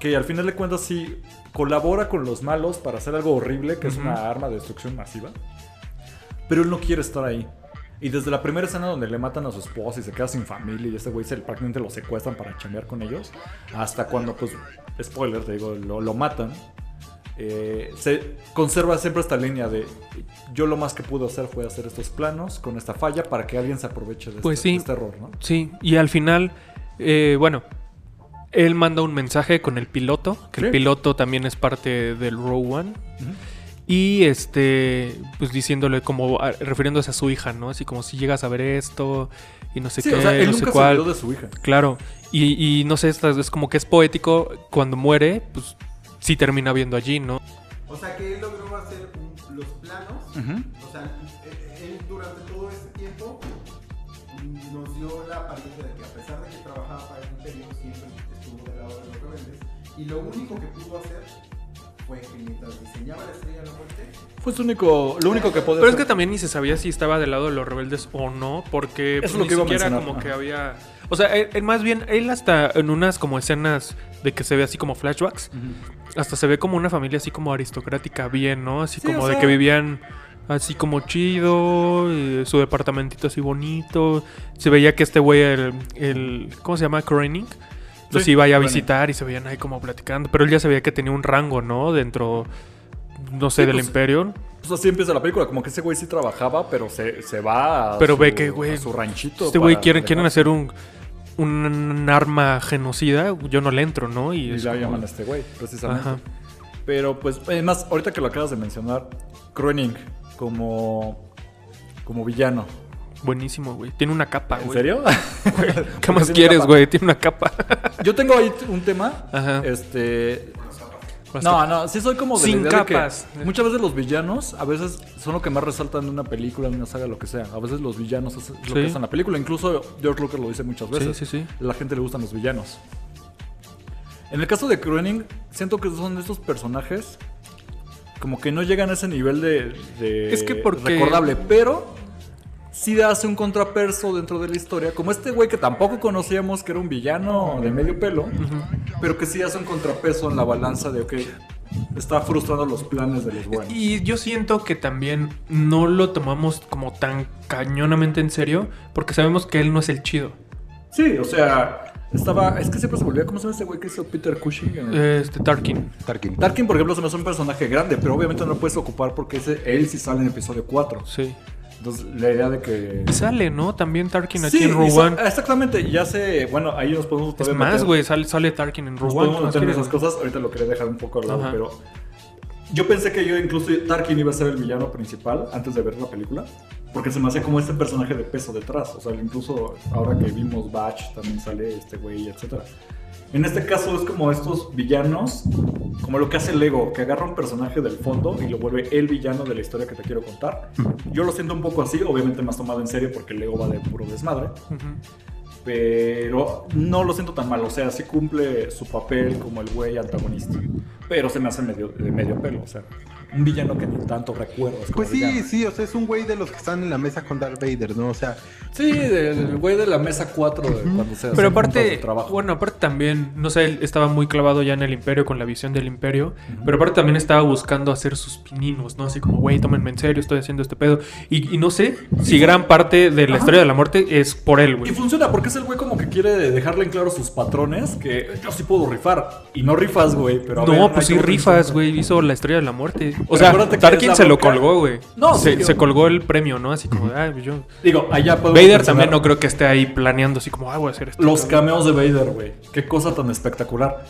Que al final de cuentas sí colabora con los malos para hacer algo horrible, que es una arma de destrucción masiva. Pero él no quiere estar ahí. Y desde la primera escena donde le matan a su esposa y se queda sin familia y este güey se, prácticamente lo secuestran para chambear con ellos, hasta cuando, pues, spoiler, te digo, lo, lo matan, eh, se conserva siempre esta línea de yo lo más que pude hacer fue hacer estos planos con esta falla para que alguien se aproveche de, Pues este, sí. de este error, ¿no? Sí, y al final, eh, bueno, él manda un mensaje con el piloto, que Sí. el piloto también es parte del Row One. Y este, pues diciéndole como, a- refiriéndose a su hija, ¿no? Así como si llegas a ver esto y no sé Sí, qué, o sea, él no sé nunca se cuál. olvidó de su hija. Claro, y, y no sé, esta- es como que es poético, cuando muere, pues sí termina viendo allí, ¿no? O sea que él logró hacer un- los planos. Y lo único que pudo hacer fue que mientras diseñaba la estrella de la muerte, Fue su único, lo único que podía Pero es que también ni se sabía si estaba del lado de los rebeldes o no, porque Eso es pues, lo ni que iba a siquiera mencionar, como que había... O sea, él, él más bien, él hasta en unas como escenas de que se ve así como flashbacks, hasta se ve como una familia así como aristocrática bien, ¿no? Así Sí, como o de que vivían así como chido, eh, su departamentito así bonito. Se veía que este güey, el, el- ¿cómo se llama? Croning. Los Sí, iba a visitar y se veían ahí como platicando. Pero él ya se veía que tenía un rango, ¿no? Dentro, no sé, Sí, del pues, imperio. Pues así empieza la película, como que ese güey sí trabajaba, pero se, se va a Pero su, ve que, güey, a su ranchito. Este güey quieren, quieren hacer un, un arma genocida, yo no le entro, ¿no? Y, Y es la como- llaman a este güey, precisamente. Ajá. Pero pues, además, ahorita que lo acabas de mencionar, Kroening como, como villano. Buenísimo, güey. Tiene una capa, ¿En güey. serio? ¿Qué más quieres, güey? Tiene una capa. Yo tengo ahí un tema. Ajá. Este. No, no, sí soy como de la Sin idea de que capas. muchas veces los villanos, a veces son lo que más resaltan de una película, de una saga, lo que sea. A veces los villanos es lo Sí. que hacen la película. Incluso George Lucas lo dice muchas Sí, veces. sí, sí. A la gente le gustan los villanos. En el caso de Kroening, siento que son estos personajes como que no llegan a ese nivel de, de Es que porque- recordable, pero sí hace un contraperso dentro de la historia, como este güey que tampoco conocíamos que era un villano de medio pelo, pero que sí hace un contrapeso en la balanza de, ok, está frustrando los planes de los buenos. Y yo siento que también no lo tomamos como tan cañonamente en serio, porque sabemos que él no es el chido. Sí, o sea, estaba, es que siempre se me olvida cómo se llama este güey que hizo Peter Cushing. Este, Tarkin. Tarkin. Tarkin, por ejemplo, se me hace un personaje grande, pero obviamente no lo puedes ocupar porque ese, él sí sale en episodio 4. Sí. Entonces, la idea de que... Y sale, ¿no? También Tarkin aquí Sí, en sa- One. exactamente, ya sé, bueno, ahí nos podemos Es todavía más, güey, sale, sale Tarkin en One. podemos ¿qué más meter en esas cosas, ahorita lo quería dejar un poco al lado, Ajá. pero yo pensé que yo incluso Tarkin iba a ser el villano principal antes de ver la película, porque se me hace como este personaje de peso detrás, o sea, incluso ahora que vimos Batch también sale este güey, etcétera. En este caso es como estos villanos, como lo que hace Lego, que agarra un personaje del fondo y lo vuelve el villano de la historia que te quiero contar. Yo lo siento un poco así, obviamente más tomado en serio porque Lego va de puro desmadre, pero no lo siento tan mal, o sea, sí cumple su papel como el güey antagonista, pero se me hace medio, de medio pelo, o sea, un villano que ni tanto recuerdas. como Pues sí, villano. sí, o sea, es un güey de los que están en la mesa con Darth Vader, ¿no? O sea, Sí, del güey de la mesa 4 de cuando se Pero aparte, de trabajo. bueno, aparte también, no sé, él estaba muy clavado ya en el imperio con la visión del imperio, pero aparte también estaba buscando hacer sus pininos, ¿no? Así como, güey, tómenme en serio, estoy haciendo este pedo. Y, y no sé si gran parte de la Ajá. historia de la muerte es por él, Y güey. funciona porque es el güey como que quiere dejarle en claro sus patrones, que yo sí puedo rifar. Y no rifas, güey, pero a No, pues sí rifas, güey. Hizo la estrella de la muerte. O sea, Tarkin se lo colgó, güey. No, se, sí, se colgó el premio, ¿no? Así como, ay, yo. Digo, allá podemos Vader mencionar también no creo que esté ahí planeando así como, ah, voy a hacer esto. Los cameos de Vader, güey. Qué cosa tan espectacular.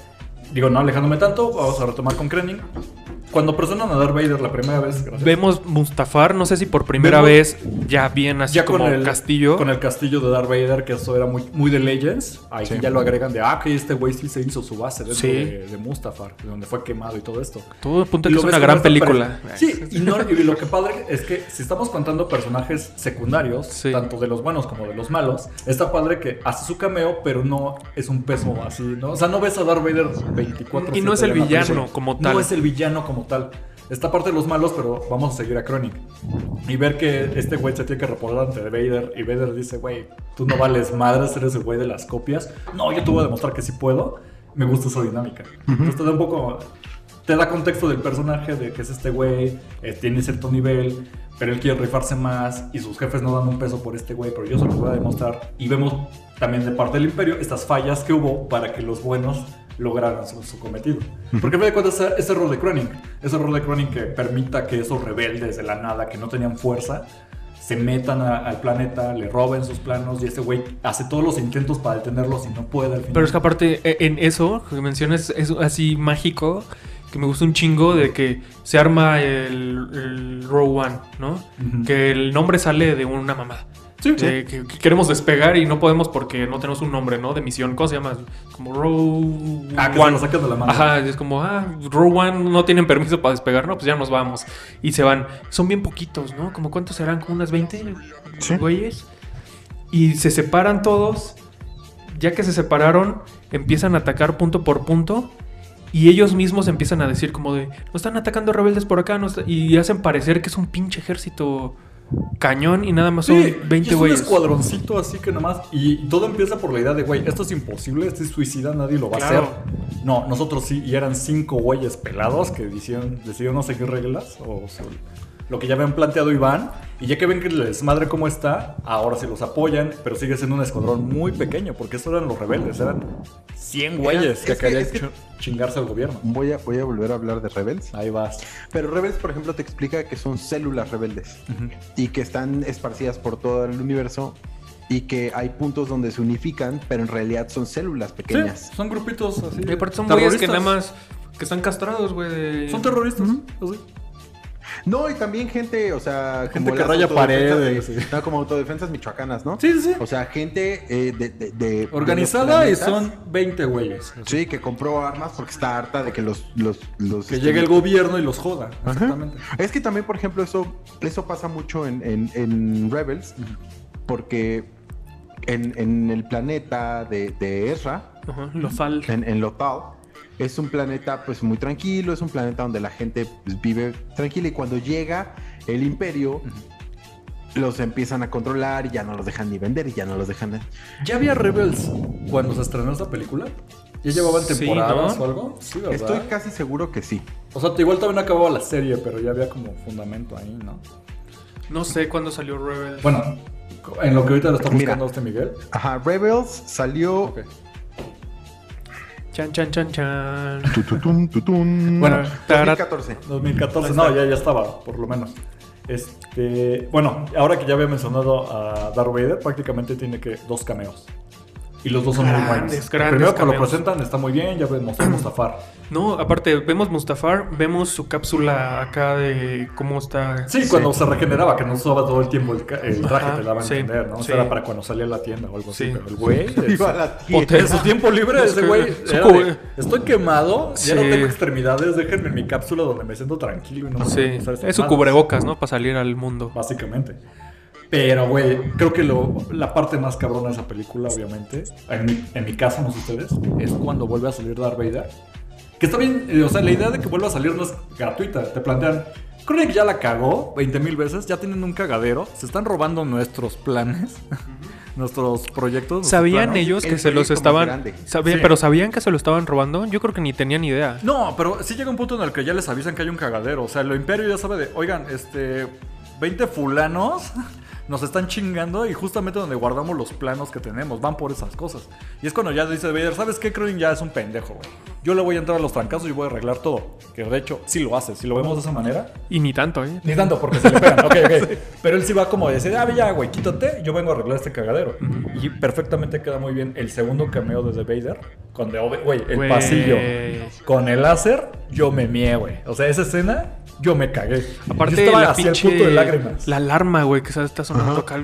Digo, no alejándome tanto, vamos a retomar con Krenning. cuando presentan a Darth Vader la primera vez, gracias. Vemos Mustafar, no sé si por primera Vemos- vez ya bien así ya como con el castillo. Con el castillo de Darth Vader, que eso era muy, muy de Legends. Ahí Sí. ya lo agregan de, ah, que este güey sí se hizo su base dentro Sí. de, de Mustafar, de donde fue quemado y todo esto. Todo apunta que es una gran película. Sí, y, no- y lo que padre es que si estamos contando personajes secundarios, Sí. tanto de los buenos como de los malos, está padre que hace su cameo, pero no es un peso así, ¿no? O sea, no ves a Darth Vader 24 Y no es el villano como tal. No es el villano como tal. Está parte de los malos, pero vamos a seguir a Krennic. Y ver que este güey se tiene que reportar ante Vader. Y Vader dice, güey, tú no vales madres, eres el güey de las copias. No, yo te voy a demostrar que sí puedo. Me gusta esa dinámica. Entonces te da un poco... Te da contexto del personaje, de que es este güey, eh, tiene cierto nivel, pero él quiere rifarse más y sus jefes no dan un peso por este güey, pero yo se los voy a demostrar. Y vemos también de parte del imperio estas fallas que hubo para que los buenos lograran su, su cometido. Porque me de cuenta ese, ese rol de Cronin, ese rol de Cronin que permita que esos rebeldes de la nada, que no tenían fuerza, se metan a- al planeta, le roben sus planos y este güey hace todos los intentos para detenerlos y no puede al final. Pero es que aparte, e- en eso que mencionas, es así mágico, que me gusta un chingo de que se arma el, el Row One, ¿no? Ujú. Que el nombre sale de una mamá. Sí, sí. De que, que queremos despegar y no podemos porque no tenemos un nombre, ¿no? De misión. ¿Cómo se llama? Como Row Ah, que se de la mano. Ajá, es como, ah, Row One no tienen permiso para despegar, no, pues ya nos vamos. Y se van. Son bien poquitos, ¿no? ¿Como cuántos serán? ¿Como unas 20 Sí. güeyes? Y se separan todos. Ya que se separaron, empiezan a atacar punto por punto. Y ellos mismos empiezan a decir como de, nos están atacando rebeldes por acá. no está-", Y hacen parecer que es un pinche ejército cañón y nada más son Sí, y 20 es un güeyes. escuadroncito así que nomás. Y todo empieza por la idea de, güey, esto es imposible, este es suicida, nadie lo va Claro. a hacer. No, nosotros sí, y eran cinco güeyes pelados que decidieron, decidieron no seguir reglas o su- lo que ya habían planteado y van. Y ya que ven que el desmadre cómo está, ahora sí los apoyan, pero sigue siendo un escuadrón muy pequeño, porque estos eran los rebeldes, eran 100 güeyes que querían es que- ch- chingarse al gobierno. Voy a, voy a volver a hablar de Rebels. Ahí vas. Pero Rebels, por ejemplo, te explica que son células rebeldes y que están esparcidas por todo el universo y que hay puntos donde se unifican, pero en realidad son células pequeñas. Sí, son grupitos así. Y aparte son güeyes que nada más, que están castrados, güey. Son terroristas. así. No, y también gente, o sea, Gente que raya paredes, de- sí. no, como autodefensas michoacanas, ¿no? Sí, sí, sí. O sea, gente eh, de, de- de- Organizada de y son 20 güeyes. Sí, que compró armas porque está harta de que los... los, los Que este, llegue el gobierno y los joda. Ajá. Exactamente. Es que también, por ejemplo, eso, eso pasa mucho en, en- en Rebels, porque en, en el planeta de, de Ezra, Ajá, Lothal. en, en Lothal, es un planeta pues muy tranquilo, es un planeta donde la gente pues, vive tranquila y cuando llega el imperio, los empiezan a controlar y ya no los dejan ni vender y ya no los dejan... ¿Ya había Rebels cuando se estrenó esta película? ¿Ya llevaban Sí, temporadas ¿no? o algo? Sí, ¿verdad? Estoy casi seguro que sí. O sea, igual no acababa la serie, pero ya había como fundamento ahí, ¿no? No sé cuándo salió Rebel. Bueno, en lo que ahorita lo está Mira. buscando este Miguel. Ajá, Rebels salió... Chan, chan, chan, chan. Tututun, tutun. Bueno, 2014. 2014, no, ya, ya estaba, por lo menos. Este, bueno, ahora que ya había mencionado a Darth Vader, prácticamente tiene que dos cameos. Y los dos son muy Grandes, buenos. grandes Primero que lo presentan está muy bien, ya vemos a Mustafar. No, aparte, vemos Mustafar, vemos su cápsula acá de cómo está. Sí, cuando se regeneraba, que no usaba todo el tiempo el, el traje, Ajá, te daba a sí, entender, ¿no? O sea, era para cuando salía a la tienda o algo así. Sí. Pero el güey. Iba a es- la tienda. En su tiempo libre, Es ese que- güey. de, Estoy quemado, ya no tengo extremidades, déjenme en mi cápsula donde me siento tranquilo y no me Sí, estas es su madres". cubrebocas, ¿no? Para salir al mundo. Básicamente. Pero, güey, creo que lo, la parte más cabrona de esa película, obviamente, en mi, en mi caso, no sé ustedes, es cuando vuelve a salir Darth Vader. Que está bien, eh, o sea, la idea de que vuelva a salir no es gratuita. Te plantean, Krennic ya la cagó 20 mil veces, ya tienen un cagadero, se están robando nuestros planes, nuestros proyectos. nuestros ¿Sabían planos. ellos El que se los estaban... sabían- Sí. Pero ¿sabían que se lo estaban robando? Yo creo que ni tenían idea. No, pero sí llega un punto en el que ya les avisan que hay un cagadero. O sea, el imperio ya sabe de, oigan, este, 20 fulanos nos están chingando y justamente donde guardamos los planos que tenemos, van por esas cosas. Y es cuando ya dice Vader, ¿sabes qué? Krennic ya es un pendejo, güey. yo le voy a entrar a los trancazos y voy a arreglar todo. Que de hecho, sí lo hace. Si lo vemos de esa manera, Y ni tanto, ¿eh? ni tanto porque se le pegan. Ok, ok. Pero él sí va como a decir, ah, ya, güey, quítate, yo vengo a arreglar este cagadero. Y perfectamente queda muy bien el segundo cameo desde Vader. Cuando, güey, el Güey. pasillo con el láser, yo me mié, güey. O sea, esa escena, yo me cagué. Aparte yo estaba la pinche... punto de lágrimas. La alarma, güey, que está sonando acá.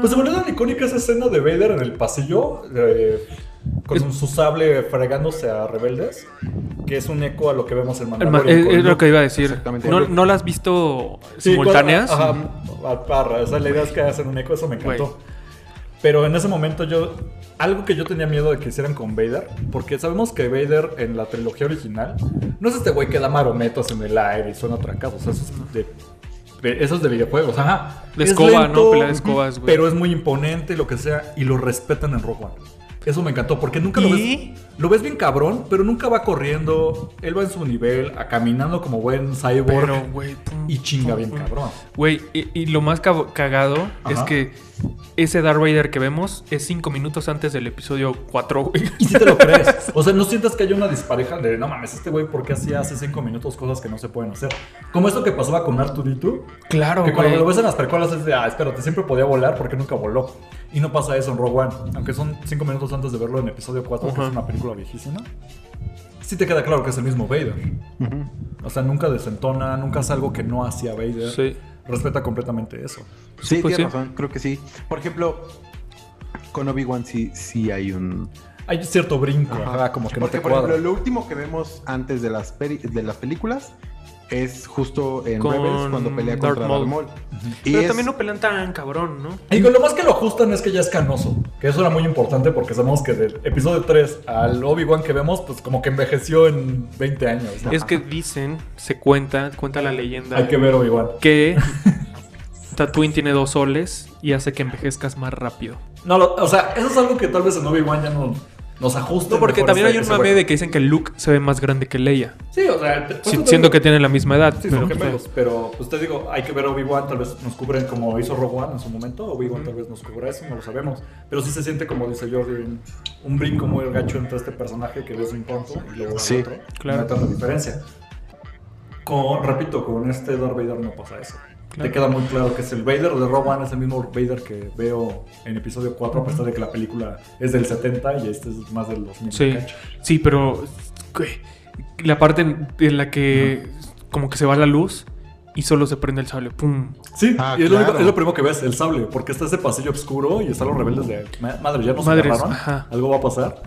Pues se volvió tan icónica esa escena de Vader en el pasillo, eh, con Es- su sable fregándose a rebeldes, que es un eco a lo que vemos en El ma- Mandalorian. es, es lo que iba a decir. Exactamente. ¿No, ¿No la has visto Sí, simultáneas? cuando- Ajá, a sea, la idea es que hacen un eco, eso me encantó. Pero en ese momento yo... Algo que yo tenía miedo de que hicieran con Vader, porque sabemos que Vader en la trilogía original no es este güey que da marometas en el aire y suena trancados. O sea, eso es de, de- eso es de videojuegos, ajá. De Es escoba, lento, ¿no? Pelea de escobas, güey. Pero es muy imponente, lo que sea, y lo respetan en Rogue One. Eso me encantó, porque nunca lo ¿Y? ves. Lo ves bien cabrón, pero nunca va corriendo. Él va en su nivel, a caminando como buen cyborg. Pero, güey. pum, y chinga pum, bien pum. cabrón. Güey, y, y lo más cagado es que ese Darth Vader que vemos es cinco minutos antes del episodio 4, güey. Y si te lo crees. O sea, no sientas que haya una dispareja de no mames, este güey, ¿por qué hacía hace cinco minutos cosas que no se pueden hacer? Como esto que pasaba con Arturito. Claro, Que cuando lo ves en las precuelas es de, ah, espérate, siempre podía volar porque nunca voló. Y no pasa eso en Rogue One. Aunque son cinco minutos antes de verlo en episodio 4, que es una película viejísima. Sí te queda claro que es el mismo Vader. O sea, nunca desentona, nunca hace algo que no hacía Vader. Sí. Respeta completamente eso. Sí, pues tienes sí. razón, creo que sí. Por ejemplo, con Obi-Wan sí, sí hay un... Hay cierto brinco, Ajá. como que no Porque, te por cuadra. ejemplo, lo último que vemos antes de las, peri- de las películas es justo en Con Rebels cuando pelea Darth contra Maul. Darth Maul. Y Pero es- también no pelean tan cabrón, ¿no? Y digo, lo más que lo ajustan es que ya es canoso. Que eso era muy importante porque sabemos que del episodio 3 al Obi-Wan que vemos, pues como que envejeció en 20 años. ¿no? Es que dicen, se cuenta, cuenta la leyenda Hay que ver Obi-Wan. que Tatooine tiene dos soles y hace que envejezcas más rápido. No, lo- o sea, eso es algo que tal vez en Obi-Wan ya no, nos ajusta. No, porque también hay un mame de que dicen que Luke se ve más grande que Leia. Sí, o sea, eso te siendo digo- que tienen la misma edad. Sí, pero, son pues, gemelos, pero pues te digo, hay que ver Obi-Wan, tal vez nos cubren como hizo Rogue One en su momento, Obi-Wan tal vez nos cubra eso, no lo sabemos, pero sí se siente como dice Jordi, un, un brinco muy gacho entre este personaje que ves un pronto y luego Sí, otro, claro. no hay tanta diferencia. Con, repito, con este Darth Vader no pasa eso. Claro. Te queda muy claro que es el Vader de Rogue One, es el mismo Vader que veo en episodio 4, a pesar de que la película es del 70 y este es más del 2000. Sí, sí, pero la parte en, la que como que se va la luz y solo se prende el sable. ¡Pum! Sí, Ah, y es, lo claro. único- es lo primero que ves, el sable, porque está ese pasillo oscuro y están los rebeldes de "Ma- madre, ya nos Madres, agarraron, ajá. algo va a pasar.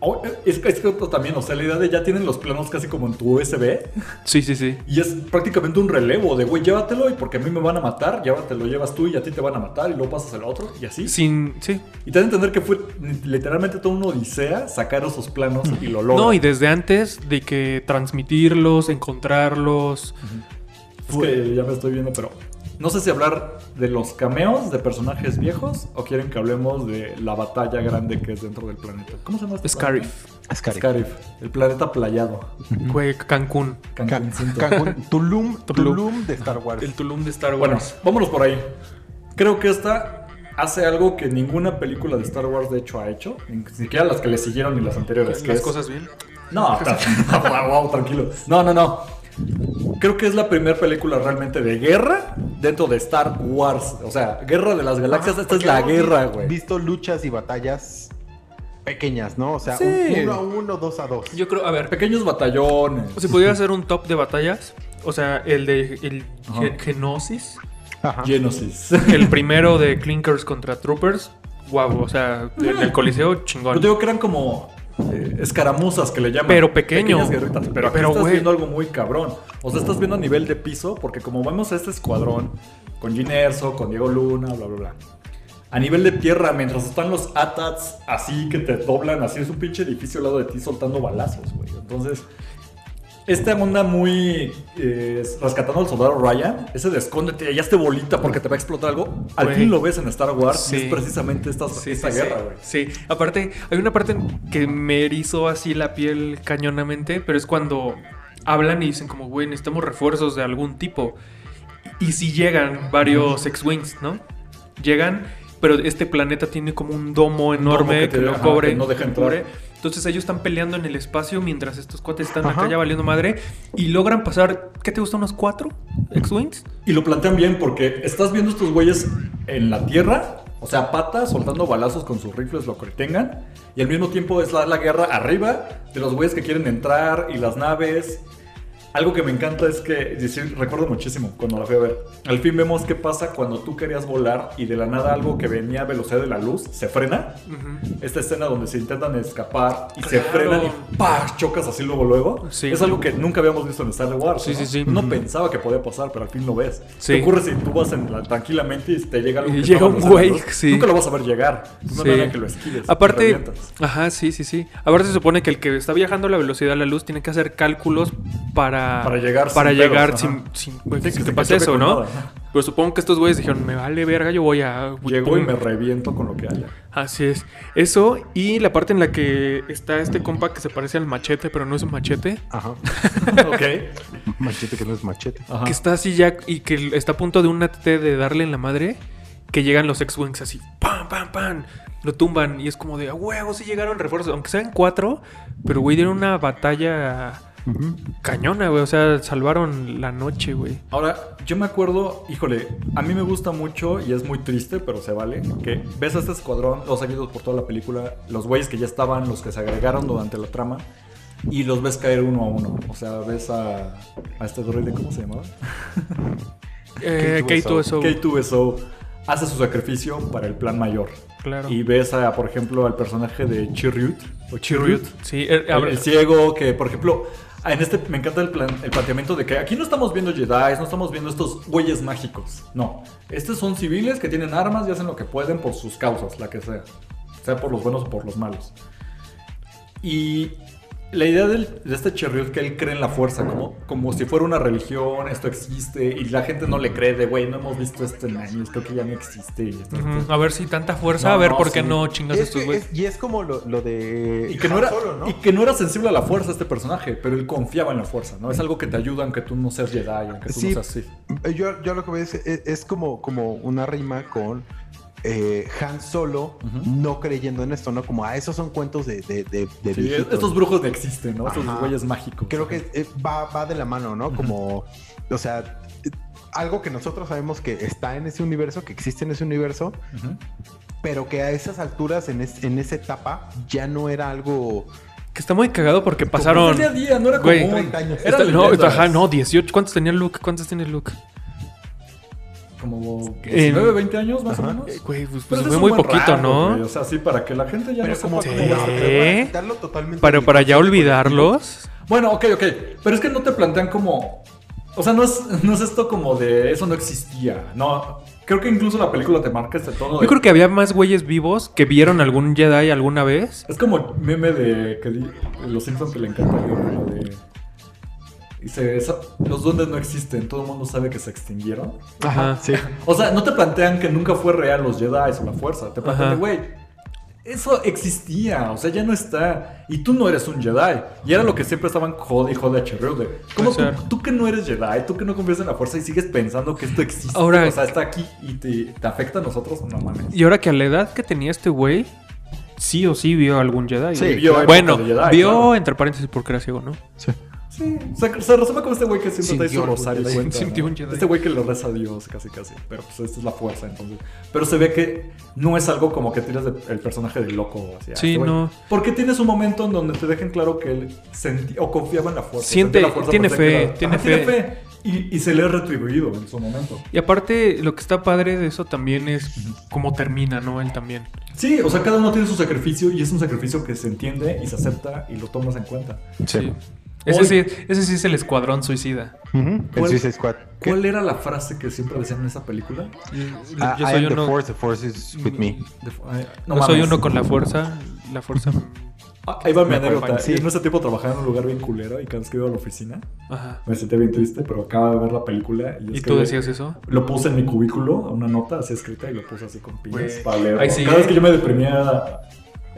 Oh, es, es que también, o sea, la idea de ya tienen los planos casi como en tu USB Sí, sí, sí. y es prácticamente un relevo de, güey, llévatelo y porque a mí me van a matar, llévatelo, llevas tú y a ti te van a matar y luego pasas al otro y así. Sin, sí. Y te a entender que fue literalmente toda una odisea sacar esos planos y lo logran. No, y desde antes de que transmitirlos, encontrarlos. Es que ya me estoy viendo, pero no sé si hablar de los cameos de personajes viejos o quieren que hablemos de la batalla grande que es dentro del planeta. ¿Cómo se llama este Scarif. Scarif. Scarif, el planeta playado. Güey, Cancún. Can- Cancúncito. Cancún, Tulum, Tulum. Tulum de Star Wars. El Tulum de Star Bueno, Wars. vámonos por ahí. Creo que esta hace algo que ninguna película de Star Wars de hecho ha hecho, ni siquiera las que le siguieron ni las anteriores. que Las es- cosas bien. No, wow, wow, tranquilo. No, no, no. Creo que es la primera película realmente de guerra dentro de Star Wars. O sea, guerra de las galaxias. Esta es la guerra, güey. Visto luchas y batallas pequeñas, ¿no? O sea, Sí. un- uno a uno, dos a dos. Yo creo, a ver, Pequeños batallones. si pudiera hacer un top de batallas, o sea, el de el Ajá. Genosis, Ajá. Genesis. el primero de Clinkers contra Troopers, guau, o sea, el del Coliseo, Yo chingón. te digo que eran como eh, escaramuzas que le llaman. Pero pequeño. Pequeñas guerritas. Pero, aquí Pero, estás viendo algo muy cabrón. O sea, estás viendo a nivel de piso, porque como vemos a este escuadrón, con Gin Erso, con Diego Luna, bla, bla, bla. A nivel de tierra, mientras están los ATATs así que te doblan, así es un pinche edificio al lado de ti soltando balazos, güey. Entonces, esta onda muy eh, rescatando al soldado Ryan, ese de escóndete, ya esté bolita porque te va a explotar algo. Al fin lo ves en Star Wars Sí. y es precisamente esta, Sí, esta sí, guerra, güey. Sí, aparte, hay una parte que me erizó así la piel cañonamente, pero es cuando hablan y dicen como, güey, necesitamos refuerzos de algún tipo. Y si llegan varios X-Wings, ¿no? Llegan, pero este planeta tiene como un domo enorme que que, te- lo ajá, cobre, que no deja entrar. cubre, Entonces ellos están peleando en el espacio mientras estos cuates están Ajá. acá ya valiendo madre. Y logran pasar, ¿qué te gusta? ¿Unos cuatro X-Wings? Y lo plantean bien porque estás viendo estos güeyes en la tierra, o sea, patas, soltando balazos con sus rifles, lo que tengan. Y al mismo tiempo es la, la guerra arriba de los güeyes que quieren entrar y las naves. Algo que me encanta es que, decir, recuerdo muchísimo cuando la fui a ver. Al fin vemos qué pasa cuando tú querías volar y de la nada algo que venía a velocidad de la luz se frena. Esta escena donde se intentan escapar y se Claro. frenan y ¡pah! chocas así luego luego. Sí. Es algo que nunca habíamos visto en Star Wars. Sí, ¿no? sí, sí. Uno Ujú. pensaba que podía pasar, pero al fin lo ves. Sí. ¿Qué ocurre si tú vas en la- tranquilamente y te llega algo que llega un güey, sí. Nunca lo vas a ver llegar. Es una Sí. manera que lo esquives. te Aparte, ajá, sí, sí, sí. Aparte se supone que el que está viajando a la velocidad de la luz tiene que hacer cálculos para... Para llegar Para sin llegar pedos, sin, sin, pues, Sí, sin que se pase eso, ¿no? nada. Pero supongo que estos güeyes dijeron, me vale verga, yo voy a... Llego y pum". me reviento con lo que haya. Así es. Eso y la parte en la que está este compa que se parece al machete, pero no es un machete. Ajá. ok. Machete que no es machete. Ajá. Que está así ya y que está a punto de un ATT de darle en la madre. Que llegan los X-Wings así, ¡pam, pam, pam! Lo tumban y es como de, ¡a huevo! Sí llegaron refuerzos, aunque sean cuatro, pero güey, dieron una batalla cañona, güey. O sea, salvaron la noche, güey. Ahora, yo me acuerdo, híjole, a mí me gusta mucho y es muy triste, pero se vale, que ves a este escuadrón, los seguidos por toda la película, los güeyes que ya estaban, los que se agregaron durante la trama, y los ves caer uno a uno. O sea, ves a, a este droide, ¿cómo se llamaba? Eh, K2SO. K2SO. K2SO hace su sacrificio para el plan mayor. Claro. Y ves a, por ejemplo, al personaje de Chirrut, o Chirrut, Sí, eh, el ciego, que por ejemplo, en este me encanta el, plan- el planteamiento de que aquí no estamos viendo Jedi, no estamos viendo estos güeyes mágicos. No, estos son civiles que tienen armas y hacen lo que pueden por sus causas, la que sea. Sea por los buenos o por los malos. Y la idea del- de este Chirrut que él cree en la fuerza, como, como si fuera una religión, esto existe, y la gente no le cree de, güey, no hemos visto esto en años, creo que ya no existe. y esto- Ujú, esto". A ver si tanta fuerza, No, a ver no, por qué sí. no chingas Es estos güeyes. es- y es como lo, lo de. Y que, no era, Solo, ¿no? y que no era sensible a la fuerza este personaje, pero él confiaba en la fuerza, ¿no? Es algo que te ayuda aunque tú no seas Jedi, aunque tú Sí. no seas Sith. Yo, yo lo que veo es, es como, como una rima con eh, Han Solo no creyendo en esto, ¿no? Como, ah, esos son cuentos de, de, de, de Sí, viejitos. estos brujos no existen, ¿no? Estos Ajá. güeyes mágicos. Creo que eh, va, va de la mano, ¿no? Como, o sea, eh, algo que nosotros sabemos que está en ese universo, que existe en ese universo, pero que a esas alturas, en, es- en esa etapa, ya no era algo... Que está muy cagado porque pasaron... día a día, no era Güey, común. 30 años. Era Está- no, ajá, no, 18. ¿Cuántos tenía Luke? ¿Cuántos tiene Luke? Como En- 19, 20 años más Ajá. o menos. Eh, Güey, pues, Pero pues es fue muy poquito, ¿no? güey. O sea, sí, para que la gente ya no Pero sepa como Sí. cómo. ¿Eh? para quitarlo totalmente Pero para ya olvidarlos... Bueno, ok, ok. Pero es que no te plantean como. O sea, no es, no es esto como de eso no existía. No. Creo que incluso la película te marca este tono. de- Yo creo que había más güeyes vivos que vieron algún Jedi alguna vez. Es como meme de que los Simpsons que le encanta de. Dice, "Esa- los duendes no existen, todo el mundo sabe que se extinguieron. Ajá. Sí. O sea, no te plantean que nunca fue real los Jedi o la fuerza. Te plantean, güey, eso existía, o sea, ya no está. Y tú no eres un Jedi. Y era lo que siempre estaban jode y jode a de. ¿Cómo tú, que no eres Jedi, tú que no confías en la fuerza y sigues pensando que esto existe? Ahora- o sea, está aquí y te, te afecta a nosotros, no mames. Y ahora que a la edad que tenía este güey, sí o sí vio algún Jedi. Sí, vio bueno, Jedi, vio claro. entre paréntesis porque era ciego, ¿no? Sí, se, se resume con este güey que siempre trae su rosario cuenta, Sintió ¿no? un Jedi. Este güey que le reza a Dios casi casi. Pero pues esta es la fuerza entonces. Pero se ve que no es algo como que tiras de- el personaje de loco hacia Sí, este no. Porque tienes un momento en donde te dejen claro que él sentía o confiaba en la fuerza. Siente- la fuerza tiene fe, tiene Ajá, tiene fe. fe. Y, y se le ha retribuido en su momento. Y aparte, lo que está padre de eso también es cómo termina, ¿no? Él también. Sí, o sea, cada uno tiene su sacrificio y es un sacrificio que se entiende y se acepta y lo tomas en cuenta. Sí. Ese sí, ese sí es el escuadrón suicida. ¿Cuál- Suicide Squad. ¿Qué? ¿Cuál era la frase que siempre decían en esa película? Yo I soy the uno. Force, the Force is with me. De- ay, no yo soy uno con la fuerza. La fuerza. Ah, Ahí va mi anécdota. sí. En ese tiempo trabajaba en un lugar bien culero y cada vez que iba a la oficina Ajá. me sentía bien triste, pero acaba de ver la película. Y, ¿Y es tú decías eso? Lo puse en mi cubículo, una nota así escrita y lo puse así con piñas para sí. Cada vez que yo me deprimía,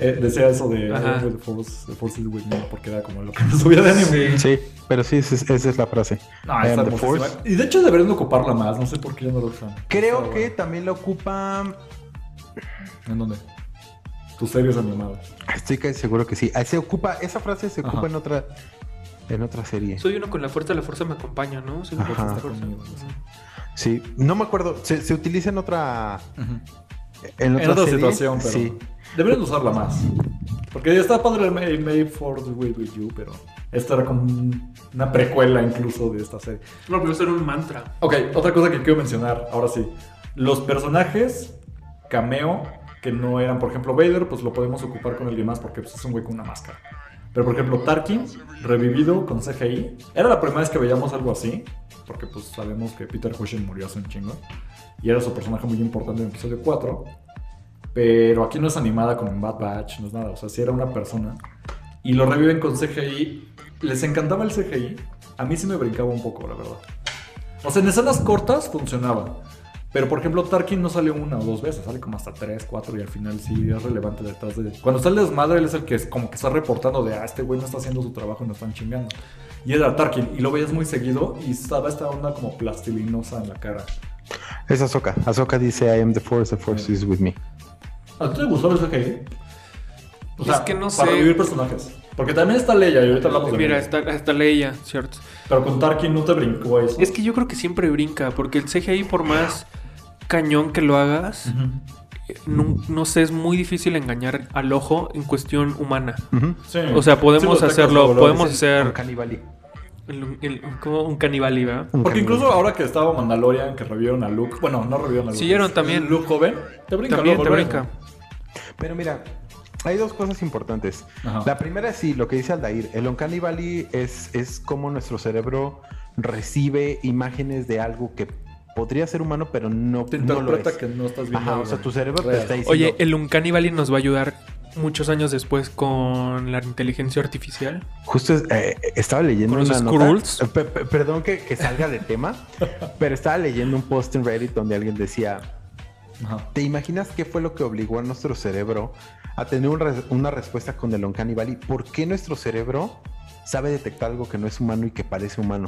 eh, decía eso de. "The Force, the force is with me", porque era como lo que me subía de ánimo. Sí. Sí, pero sí, esa es, esa es la frase. No, está the. Force. Y de hecho deberían de ocuparla más, no sé por qué ya no lo usan. Creo que bueno. también la ocupa ¿En dónde? tus series animadas. Estoy casi seguro que sí. Ah, Se ocupa, esa frase se ocupa Ajá. en otra, en otra serie. Soy uno con la fuerza, la fuerza me acompaña, ¿no? Soy Ajá. la fuerza. Sí, no me acuerdo. Se, se utiliza en otra, en otra, En otra serie. situación, pero Sí. Deberían usarla más. Porque ya está padre el Made, Made for the Way With You, pero esta era como un- una precuela incluso de esta serie. No, pero eso era un mantra. Ok, otra cosa que quiero mencionar, ahora sí. Los personajes cameo que no eran, por ejemplo, Vader, pues lo podemos ocupar con alguien más porque pues, es un güey con una máscara. Pero por ejemplo, Tarkin, revivido con CGI, era la primera vez que veíamos algo así, porque pues sabemos que Peter Cushing murió hace un chingo, y era su personaje muy importante en el episodio 4. Pero aquí no es animada como en Bad Batch, no es nada, o sea, sí era una persona. Y lo reviven con CGI. Les encantaba el CGI. A mí sí me brincaba un poco, la verdad. O sea, en escenas cortas funcionaba. Pero por ejemplo, Tarkin no sale una o dos veces, sale como hasta tres, cuatro y al final sí es relevante detrás de. Cuando sale desmadre, él es el que es como que está reportando de ah, este güey no está haciendo su trabajo y nos están chingando. Y era Tarkin, y lo veías muy seguido y estaba esta onda como plastilinosa en la cara. Es Ahsoka. Ahsoka dice, I am the Force, the Force is with me. ¿A ti te gustó el CGI? O Es que no Para sé. revivir personajes. Porque también está Leia y ahorita hablamos de Mira, Leia. está, está Leia, ¿cierto? Pero con Tarkin no te brincó eso. Es que yo creo que siempre brinca, porque el CGI, por más cañón que lo hagas, no, no sé, es muy difícil engañar al ojo en cuestión humana. Ujú. Sí. O sea, podemos Sí, hacerlo, podemos hacer el- el- como un caníbal, ¿verdad? Un Porque incluso ahora que estaba Mandalorian, que revivieron a Luke, bueno, no revivieron a Luke. Siguieron también. Luke joven, te brinca. También luego, te brinca. Pero mira, hay dos cosas importantes. Ajá. La primera es sí, lo que dice Aldair. El Uncanny Valley es, es como nuestro cerebro recibe imágenes de algo que podría ser humano, pero no, Te no lo interpreta es. que no estás viendo. Ajá, o sea, tu cerebro te está diciendo... Oye, el Uncanny Valley nos va a ayudar muchos años después con la inteligencia artificial. Justo eh, estaba leyendo Con los una nota. Eh, pe- pe- perdón que, que salga de tema, pero estaba leyendo un post en Reddit donde alguien decía: Ajá. ¿Te imaginas qué fue lo que obligó a nuestro cerebro a tener un res- una respuesta con el Uncanny Valley? ¿Por qué nuestro cerebro sabe detectar algo que no es humano y que parece humano?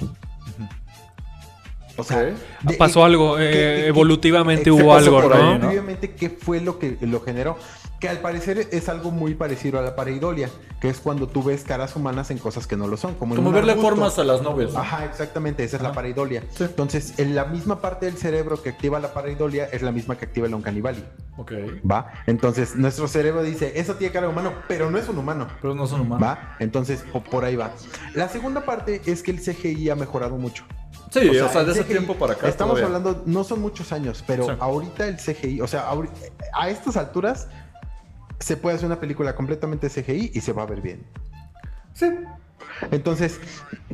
O sea, de- Pasó algo, que- eh, que- que- evolutivamente hubo algo, ¿no? ¿no? Obviamente, ¿qué fue lo que lo generó? Que al parecer es algo muy parecido a la pareidolia, que es cuando tú ves caras humanas en cosas que no lo son. Como, Como un verle arbusto. formas a las novias. ¿no? Ajá, exactamente, esa es la pareidolia. Sí. Entonces, en la misma parte del cerebro que activa la pareidolia es la misma que activa el Uncanny Valley, Ok. ¿va? Entonces, nuestro cerebro dice, eso tiene cara de humano, pero no es un humano. Pero no son humanos. ¿Va? Entonces, po- por ahí va. La segunda parte es que el CGI ha mejorado mucho. Sí, o sea, de ese CGI tiempo para acá. Estamos todavía. hablando, no son muchos años, pero Sí. ahorita el CGI, o sea, a estas alturas se puede hacer una película completamente CGI y se va a ver bien. Sí, Entonces,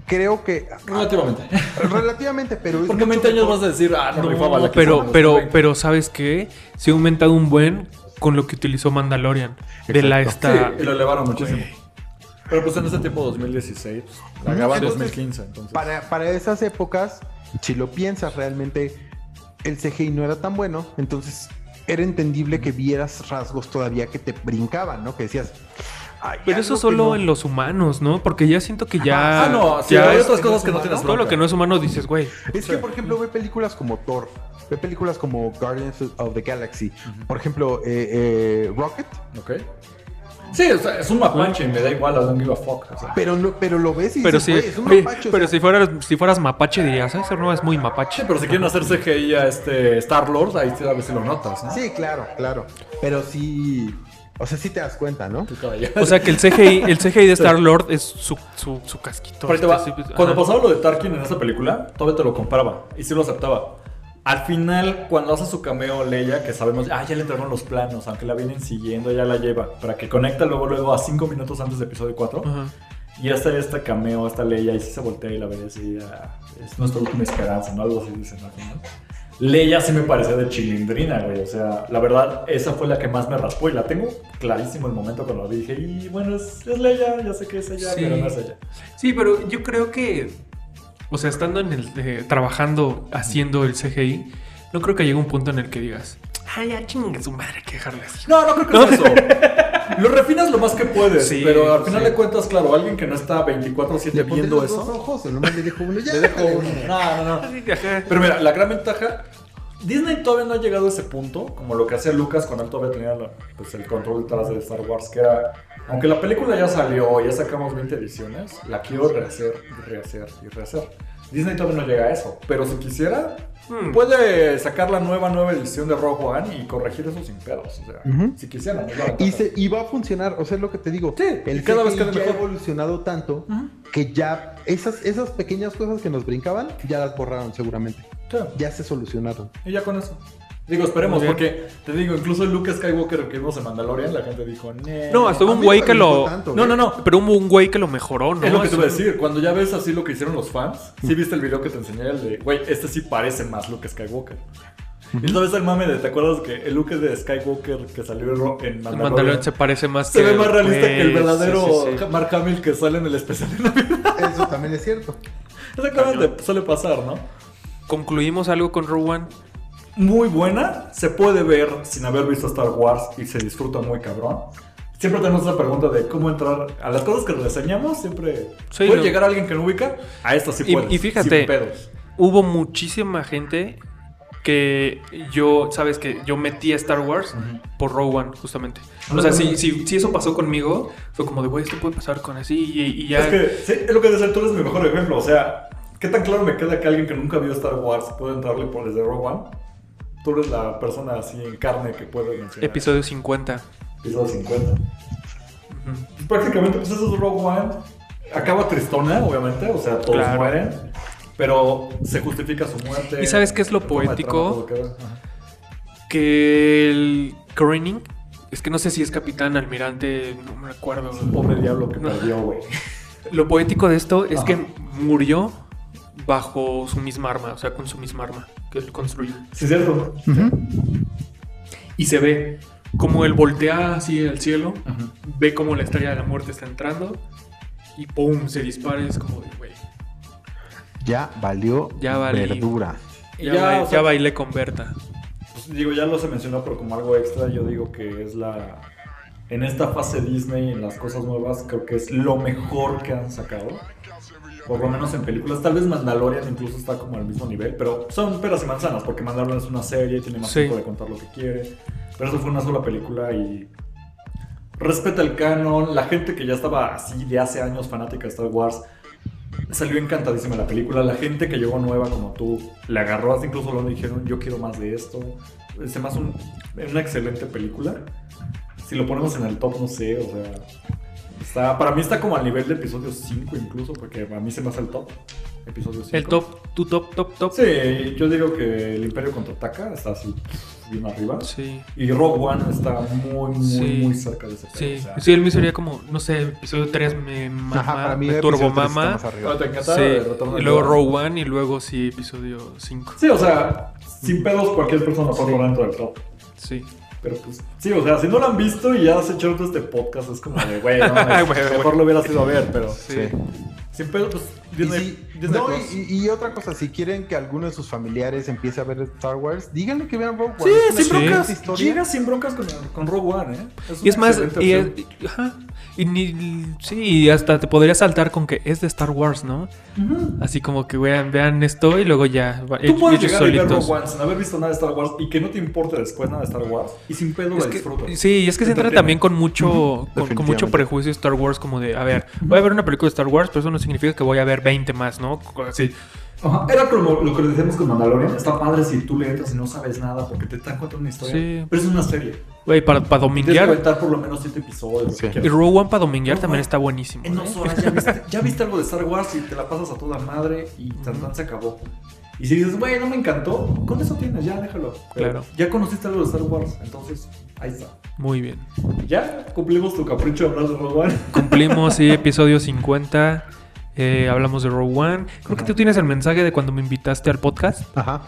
creo que relativamente. relativamente, pero es Porque en mucho 20 años vas a decir, ah, no, rifaba la pero, pero, 20. pero, ¿sabes qué? Se ha aumentado un buen con lo que utilizó Mandalorian. De la esta. Sí, y lo elevaron muchísimo. Pero pues en ese tiempo 2016, pues, la graban Entonces, 2015, entonces. Para, para esas épocas, si lo piensas realmente, el CGI no era tan bueno, entonces era entendible que vieras rasgos todavía que te brincaban, ¿no? Que decías... "Ay, Pero eso que solo no". en los humanos, ¿no? Porque ya siento que ya. Ah, no, sí, ya hay otras cosas que no humano. tienes todo lo que no es humano dices, güey. Es que, por ejemplo, ve películas como Thor, ve películas como Guardians of the Galaxy, por ejemplo, eh, eh, Rocket, Ok. Sí, o sea, es un mapache y me da igual, I don't give a fuck. o sea. pero, no, pero lo ves y Pero dices, sí, "Güey, es un oye, mapache", o pero sea, si fueras, si fueras mapache dirías, "Ah, ese no es muy Sí, mapache. pero si quieren hacer CGI a este Star Lord, ahí sí a ver si lo notas, ¿no? Sí, claro, claro. Pero sí, o sea, sí te das cuenta, ¿no? O sea que el CGI, el CGI de Star Lord es su, su, su casquito. Pero ahí te va. este, sí, pues, Cuando ajá. pasaba lo de Tarkin en esa película, todavía te lo compraba. Y sí lo aceptaba. Al final, cuando hace su cameo Leia, que sabemos, ah, ya le entregaron los planos, aunque la vienen siguiendo, ya la lleva, para que conecta luego, luego a cinco minutos antes de episodio 4. Ajá. Y hasta este cameo, esta Leia, y sí se voltea y la ve así, ah, es nuestra última esperanza, ¿no? Algo así dicen al final. Leia sí me parecía de chilindrina, güey. O sea, la verdad, esa fue la que más me raspó y la tengo clarísimo el momento cuando la vi. Dije, y bueno, es, es Leia, ya sé que es ella, Sí. pero no es ella. Sí, pero yo creo que, o sea, estando en el, eh, trabajando, haciendo el CGI, no creo que llegue un punto en el que digas, ah, ya chingue su madre, que dejarle así. No, no creo que sea eso. Lo refinas lo más que puedes, Sí, pero al final sí. de cuentas, claro, alguien que no está 24-7 Le pondré viendo los eso. ojos, el le dijo uno, ya, Le dejo uno. No, no, no. Pero mira, la gran ventaja Disney todavía no ha llegado a ese punto, como lo que hacía Lucas cuando él todavía tenía la- pues, el control detrás de Star Wars, que era, aunque la película ya salió, ya sacamos 20 ediciones, la quiero rehacer, rehacer y rehacer. Disney todavía no llega a eso, pero si quisiera, Hmm. puede sacar la nueva nueva edición de Rogue One y corregir eso sin pedos. O sea, si quisiera. no es la Y, se, y va a funcionar, o sea, es lo que te digo. Sí, el cada vez ya ha evolucionado tanto que ya esas, esas pequeñas cosas que nos brincaban, ya las borraron seguramente. Sí. Ya se solucionaron. Y ya con eso. Digo, esperemos, porque te digo, incluso el Luke Skywalker que vimos en Mandalorian, la gente dijo, "Nee". No, hasta hubo un güey que lo. tanto, No, no, no. Pero hubo un güey que lo mejoró, ¿no? Es lo que te iba a decir, cuando ya ves así lo que hicieron los fans, sí viste el video que te enseñé, el de, güey, este sí parece más Luke Skywalker. Y sabes el mame de, ¿te acuerdas que el Luke de Skywalker que salió en Mandalorian, Mandalorian se parece más se que- ve más realista que el verdadero sí, sí, sí. Mark Hamill que sale en el especial de Navidad? Eso también es cierto. Exactamente, suele pasar, ¿no? Concluimos algo con One. Muy buena, se puede ver sin haber visto Star Wars y se disfruta muy cabrón. Siempre tenemos esa pregunta de cómo entrar a las cosas que reseñamos. Siempre Sí, puede no. llegar alguien que no ubica. A esta sí puedes. y fíjate, sin pedos. Hubo muchísima gente que yo, sabes que yo metí a Star Wars Ujú. por Rogue One, justamente. O sea, si, si, si eso pasó conmigo, fue como de, güey, esto puede pasar con así y, y ya. Es que sí, es lo que dices, tú eres mi mejor ejemplo. O sea, ¿qué tan claro me queda que alguien que nunca vio Star Wars puede entrarle por desde Rogue One? Tú eres la persona así en carne que puede mencionar. Episodio 50. Episodio 50. Ujú. Prácticamente, pues eso es Rogue One. Acaba tristona, obviamente, o sea, todos Claro. mueren. Pero se justifica su muerte. ¿Y sabes qué es lo poético? trama. Que el Groening, es que no sé si es capitán, almirante, no me acuerdo. Un pobre diablo que perdió, güey. Lo poético de esto es Ajá. que murió bajo su misma arma, o sea, con su misma arma que él construyó. Sí, es cierto. Y se ve como él voltea así al cielo, ve como la estrella de la muerte está entrando y ¡pum! se dispara. Es como de, güey, Ya valió Ya valí. verdura. ya, Ya, ba- o sea- ya bailé con Berta. Pues, digo, ya lo se mencionó, pero como algo extra, yo digo que es la. En esta fase Disney, en las cosas nuevas, creo que es lo mejor que han sacado. Por lo menos en películas. Tal vez Mandalorian incluso está como al mismo nivel, pero son peras y manzanas, porque Mandalorian es una serie, tiene más Sí. tiempo de contar lo que quiere. Pero eso fue una sola película y. Respeta el canon. La gente que ya estaba así de hace años fanática de Star Wars salió encantadísima la película. La gente que llegó nueva como tú le agarró, hasta incluso lo dijeron, yo quiero más de esto. Se me hace un- una excelente película. Si lo ponemos en el top, no sé, o sea... Está, para mí está como al nivel de episodio 5 incluso, porque a mí se me hace el top. Episodio 5. El top, tu top, top, top. Sí, yo digo que el Imperio contraataca está así bien arriba. Sí. Y Rogue One está muy, muy, Sí. muy cerca de ese Sí, o sea. sí, el mío sería como, no sé, episodio 3 me mama, Ajá, para mí me turbo mama. más arriba. Ah, ¿Te encanta Sí, y luego? Rogue One y luego sí, episodio 5. Sí, o sea, sin pedos cualquier persona puede poner dentro del top. Sí. Pero pues, sí, o sea, si no lo han visto y ya has hecho todo este podcast, es como de, güey, no, mejor lo hubieras ido a ver, pero Sí. sin pedo, pues, Y, Disney, si- Disney no, Plus. y, y otra cosa, si quieren que alguno de sus familiares empiece a ver Star Wars, díganle que vean Rogue One. Sí, Es sin Sí. broncas. Llega sin broncas con, con Rogue One, ¿eh? Y una es más, y, y- ajá, y ni, sí, y hasta te podría saltar con que es de Star Wars, ¿no? Así como que vean, vean esto y luego ya. Tú ellos puedes llegar y ver solitos. Rogue One sin haber visto nada de Star Wars y que no te importe después nada de Star Wars y sin pedo Es la que- disfrutas. sí, y es que se entra también con mucho, con, con mucho prejuicio Star Wars, como de, a ver, voy a ver una película de Star Wars, pero eso no significa que voy a ver 20 más, ¿no? Así. Ajá, Era como lo que decíamos con Mandalorian. Está padre si tú le entras y no sabes nada porque te están contando una historia. Sí. Pero es una serie. Güey, para, para Tienes que dominguear. aventar por lo menos siete episodios. Sí. Y. Rogue One para dominguear No, también está buenísimo. En ¿eh? dos horas ya viste, ya viste algo de Star Wars y te la pasas a toda madre y tan tan se acabó. Y si dices, güey, no me encantó, con eso tienes, ya déjalo. Pero Claro. Ya conociste algo de Star Wars, entonces ahí está. Muy bien. Ya cumplimos tu capricho de hablar de Rogue One. Cumplimos, sí, episodio 50. eh, hablamos de Rogue One. Creo que tú tienes el mensaje de cuando me invitaste al podcast. Ajá.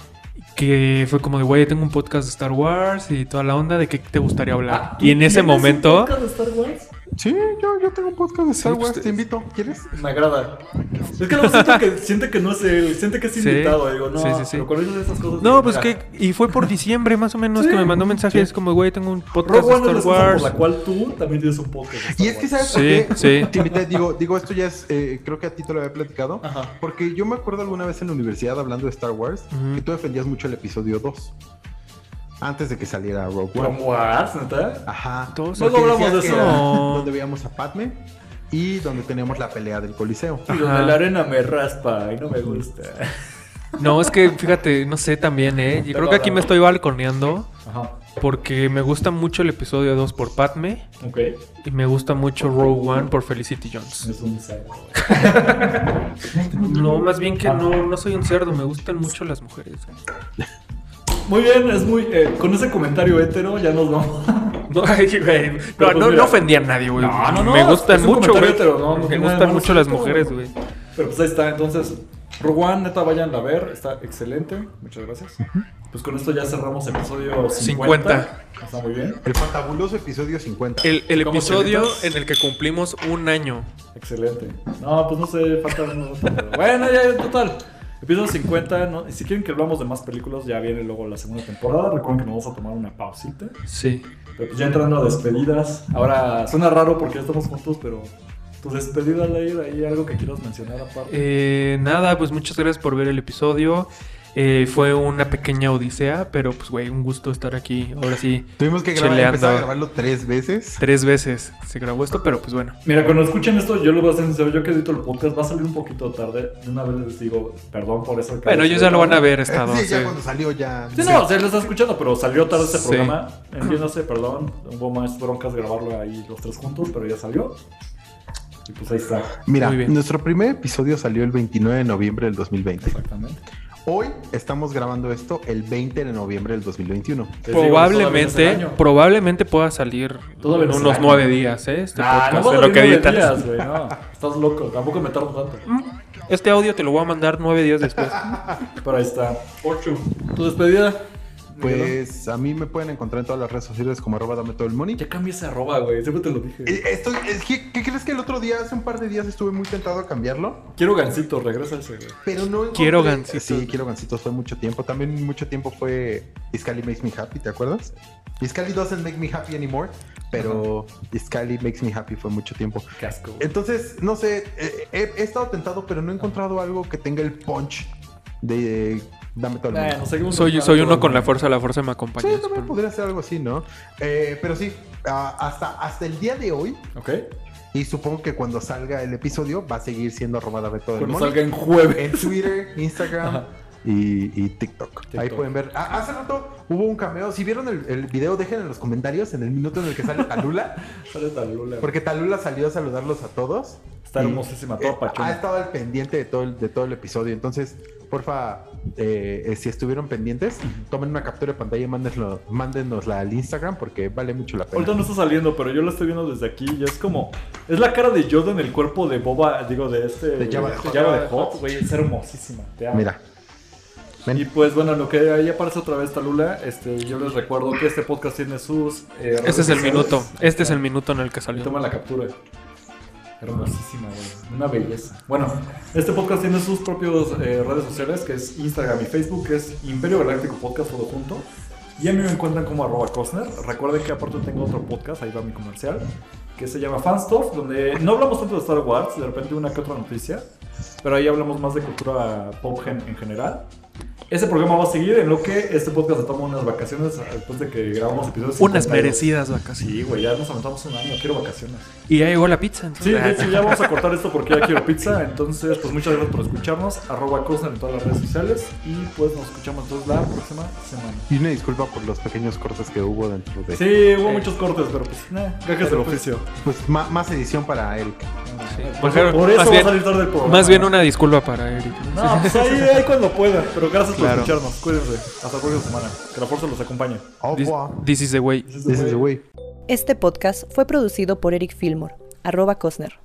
Que fue como de, güey, tengo un podcast de Star Wars y toda la onda de qué te gustaría hablar. Ah, y en ese ¿tienes un momento, podcast de Star Wars? Sí, yo, yo tengo un podcast de Star pues, Wars, te- te invito. ¿Quieres? Me agrada. Es que luego siento que, siente que no es él, siente que es Sí. invitado. Digo, no, Sí, sí, sí. pero cuando dices esas cosas. No, pues que. Y fue por diciembre más o menos Sí, que me mandó mensajes sí. como, güey, tengo un podcast de Star Wars. por la cual tú también tienes un podcast. de Star Y es que. ¿sabes por Sí, qué? sí. Te invité, digo, digo, esto ya es, eh, creo que a ti te lo había platicado. Ajá. Porque yo me acuerdo alguna vez en la universidad hablando de Star Wars que tú defendías mucho el episodio 2. Antes de que saliera Rogue One. ¿Cómo vas, neta? Ajá. Luego hablamos de eso. Donde veíamos a Padme y donde teníamos la pelea del Coliseo. Y donde la arena me raspa y no me gusta. No, es que fíjate, no sé también, ¿eh? Yo creo que aquí me estoy balconeando Ajá. porque me gusta mucho el episodio 2 por Padme Ok. y me gusta mucho Rogue One por Felicity Jones. Es un cerdo. No, más bien que no, no soy un cerdo, me gustan mucho las mujeres. Muy bien, es muy. eh, con ese comentario hétero ya nos vamos. No, güey. No, pues no, mira. no ofendí a nadie, güey. No, no, no, Me gustan mucho, güey. Me gustan mucho las mujeres, güey. Pero pues ahí está, entonces. One, neta, vayan a ver, está excelente. Muchas gracias. Pues con esto ya cerramos el episodio 50. 50. Está muy bien. El fantabuloso episodio 50. El, el ¿Cómo episodio chelitas? en el que cumplimos un año. Excelente. No, pues no sé, falta pero Bueno, ya, total. Episodio 50. ¿no? Si quieren que hablamos de más películas, ya viene luego la segunda temporada. Recuerden que nos vamos a tomar una pausita. Sí. Pero pues ya entrando a despedidas. Ahora suena raro porque ya estamos juntos, pero tu despedida, Leir, ¿hay algo que quieras mencionar aparte? Eh, nada, pues muchas gracias por ver el episodio. Eh, fue una pequeña odisea, pero pues, güey, un gusto estar aquí. Ahora sí, Tuvimos que grabar, empezar a grabarlo tres veces. tres veces se grabó esto, pero pues bueno. Mira, cuando escuchen esto, yo lo voy a hacer sincero. Yo que edito el podcast va a salir un poquito tarde. De una vez les digo, perdón por eso. Bueno, ellos ya lo van a ver estado. sí, ya sí. cuando salió ya. Sí, no, se lo está escuchando, pero salió tarde este Sí. programa. Entiéndase, perdón. Hubo más broncas grabarlo ahí los tres juntos, pero ya salió. Y pues ahí está. Mira, Muy bien. nuestro primer episodio salió el 29 de noviembre del 2020. Exactamente. Hoy estamos grabando esto el 20 de noviembre del 2021. Les digo, Probablemente, probablemente pueda salir en unos nueve días, ¿eh? Este Ah, no podcast, a lo que editas. días. No, estás loco. Tampoco me tardo tanto. Este audio te lo voy a mandar nueve días después. Pero ahí está. Ocho. ¿Tu despedida? Pues a mí me pueden encontrar en todas las redes sociales como arroba dame todo el money. Ya cambié ese arroba, güey. Siempre te lo dije. Estoy, es que, ¿Qué crees que el otro día, hace un par de días, estuve muy tentado a cambiarlo? Quiero gancito, regresa ese, güey. Pero no encontré- Quiero gancitos. Sí, quiero gancitos, fue mucho tiempo. También mucho tiempo fue Iskali Makes Me Happy, ¿te acuerdas? Iskali doesn't make me happy anymore, pero Iskali Makes Me Happy fue mucho tiempo. Casco. Entonces, no sé, eh, he, he estado tentado, pero no he encontrado algo que tenga el punch de dame todo el mundo. Soy, soy uno con la mundo. fuerza, la fuerza me acompaña. Sí, también podría ser algo así, ¿no? Eh, pero sí, ah, hasta, hasta el día de hoy, Ok. y supongo que cuando salga el episodio va a seguir siendo arroba dame todo el Cuando money. salga en jueves. En Twitter, Instagram Ajá. Y, y TikTok. Ahí pueden ver. Ah, hace rato hubo un cameo. Si vieron el, el video, dejen en los comentarios en el minuto en el que sale Talula. Sale Talula. porque Talula salió a saludarlos a todos. Está hermosísima, toda eh. Ha estado al pendiente de todo el, de todo el episodio. Entonces, porfa, eh, eh, si estuvieron pendientes, tomen una captura de pantalla y mándenlo, mándenosla al Instagram porque vale mucho la pena. Ahorita no está saliendo, pero yo la estoy viendo desde aquí y es como... Es la cara de Yoda en el cuerpo de Boba, digo, de este... De. Jabba the Hutt, güey. Es hermosísima. Te amo. Mira. Ven. Y pues bueno, lo que ahí aparece otra vez Talula, este, yo les recuerdo que este podcast tiene sus... eh, Este es el minuto. Este es el minuto en el que Y salió. toma la captura. Hermosísima, güey. Una belleza. Bueno, este podcast tiene sus propias redes sociales, que es Instagram y Facebook, que es Imperio Galáctico Podcast todo junto. Y a mí me encuentran como arroba Cosner. Recuerden que aparte tengo otro podcast, ahí va mi comercial, que se llama Fan Stuff, donde no hablamos tanto de Star Wars, de repente una que otra noticia, pero ahí hablamos más de cultura pop gen en general. Ese programa va a seguir en lo que este podcast se toma unas vacaciones después de que grabamos episodios. Unas 52. merecidas vacaciones. Sí, güey, ya nos aventamos un año, quiero vacaciones. Y ya llegó la pizza. Sí, entonces- de hecho ya vamos a cortar esto porque ya quiero pizza. Entonces, pues muchas gracias por escucharnos. Arroba Cosner en todas las redes sociales. Y pues nos escuchamos entonces la próxima semana. Y una disculpa por los pequeños cortes que hubo dentro de. Sí, hubo muchos cortes, pero pues, nah, gajes del oficio. Pues más edición para Eric. Por, eso más va bien- a salir tarde el programa. Más bien una disculpa para Eric. No, pues ahí, ahí cuando pueda. Pero gracias Claro. por escucharnos. Cuídense. Hasta la próxima semana. Que la fuerza los acompañe. This is the way. This is the way. Este podcast fue producido por Eric Fillmore, arroba Cosner.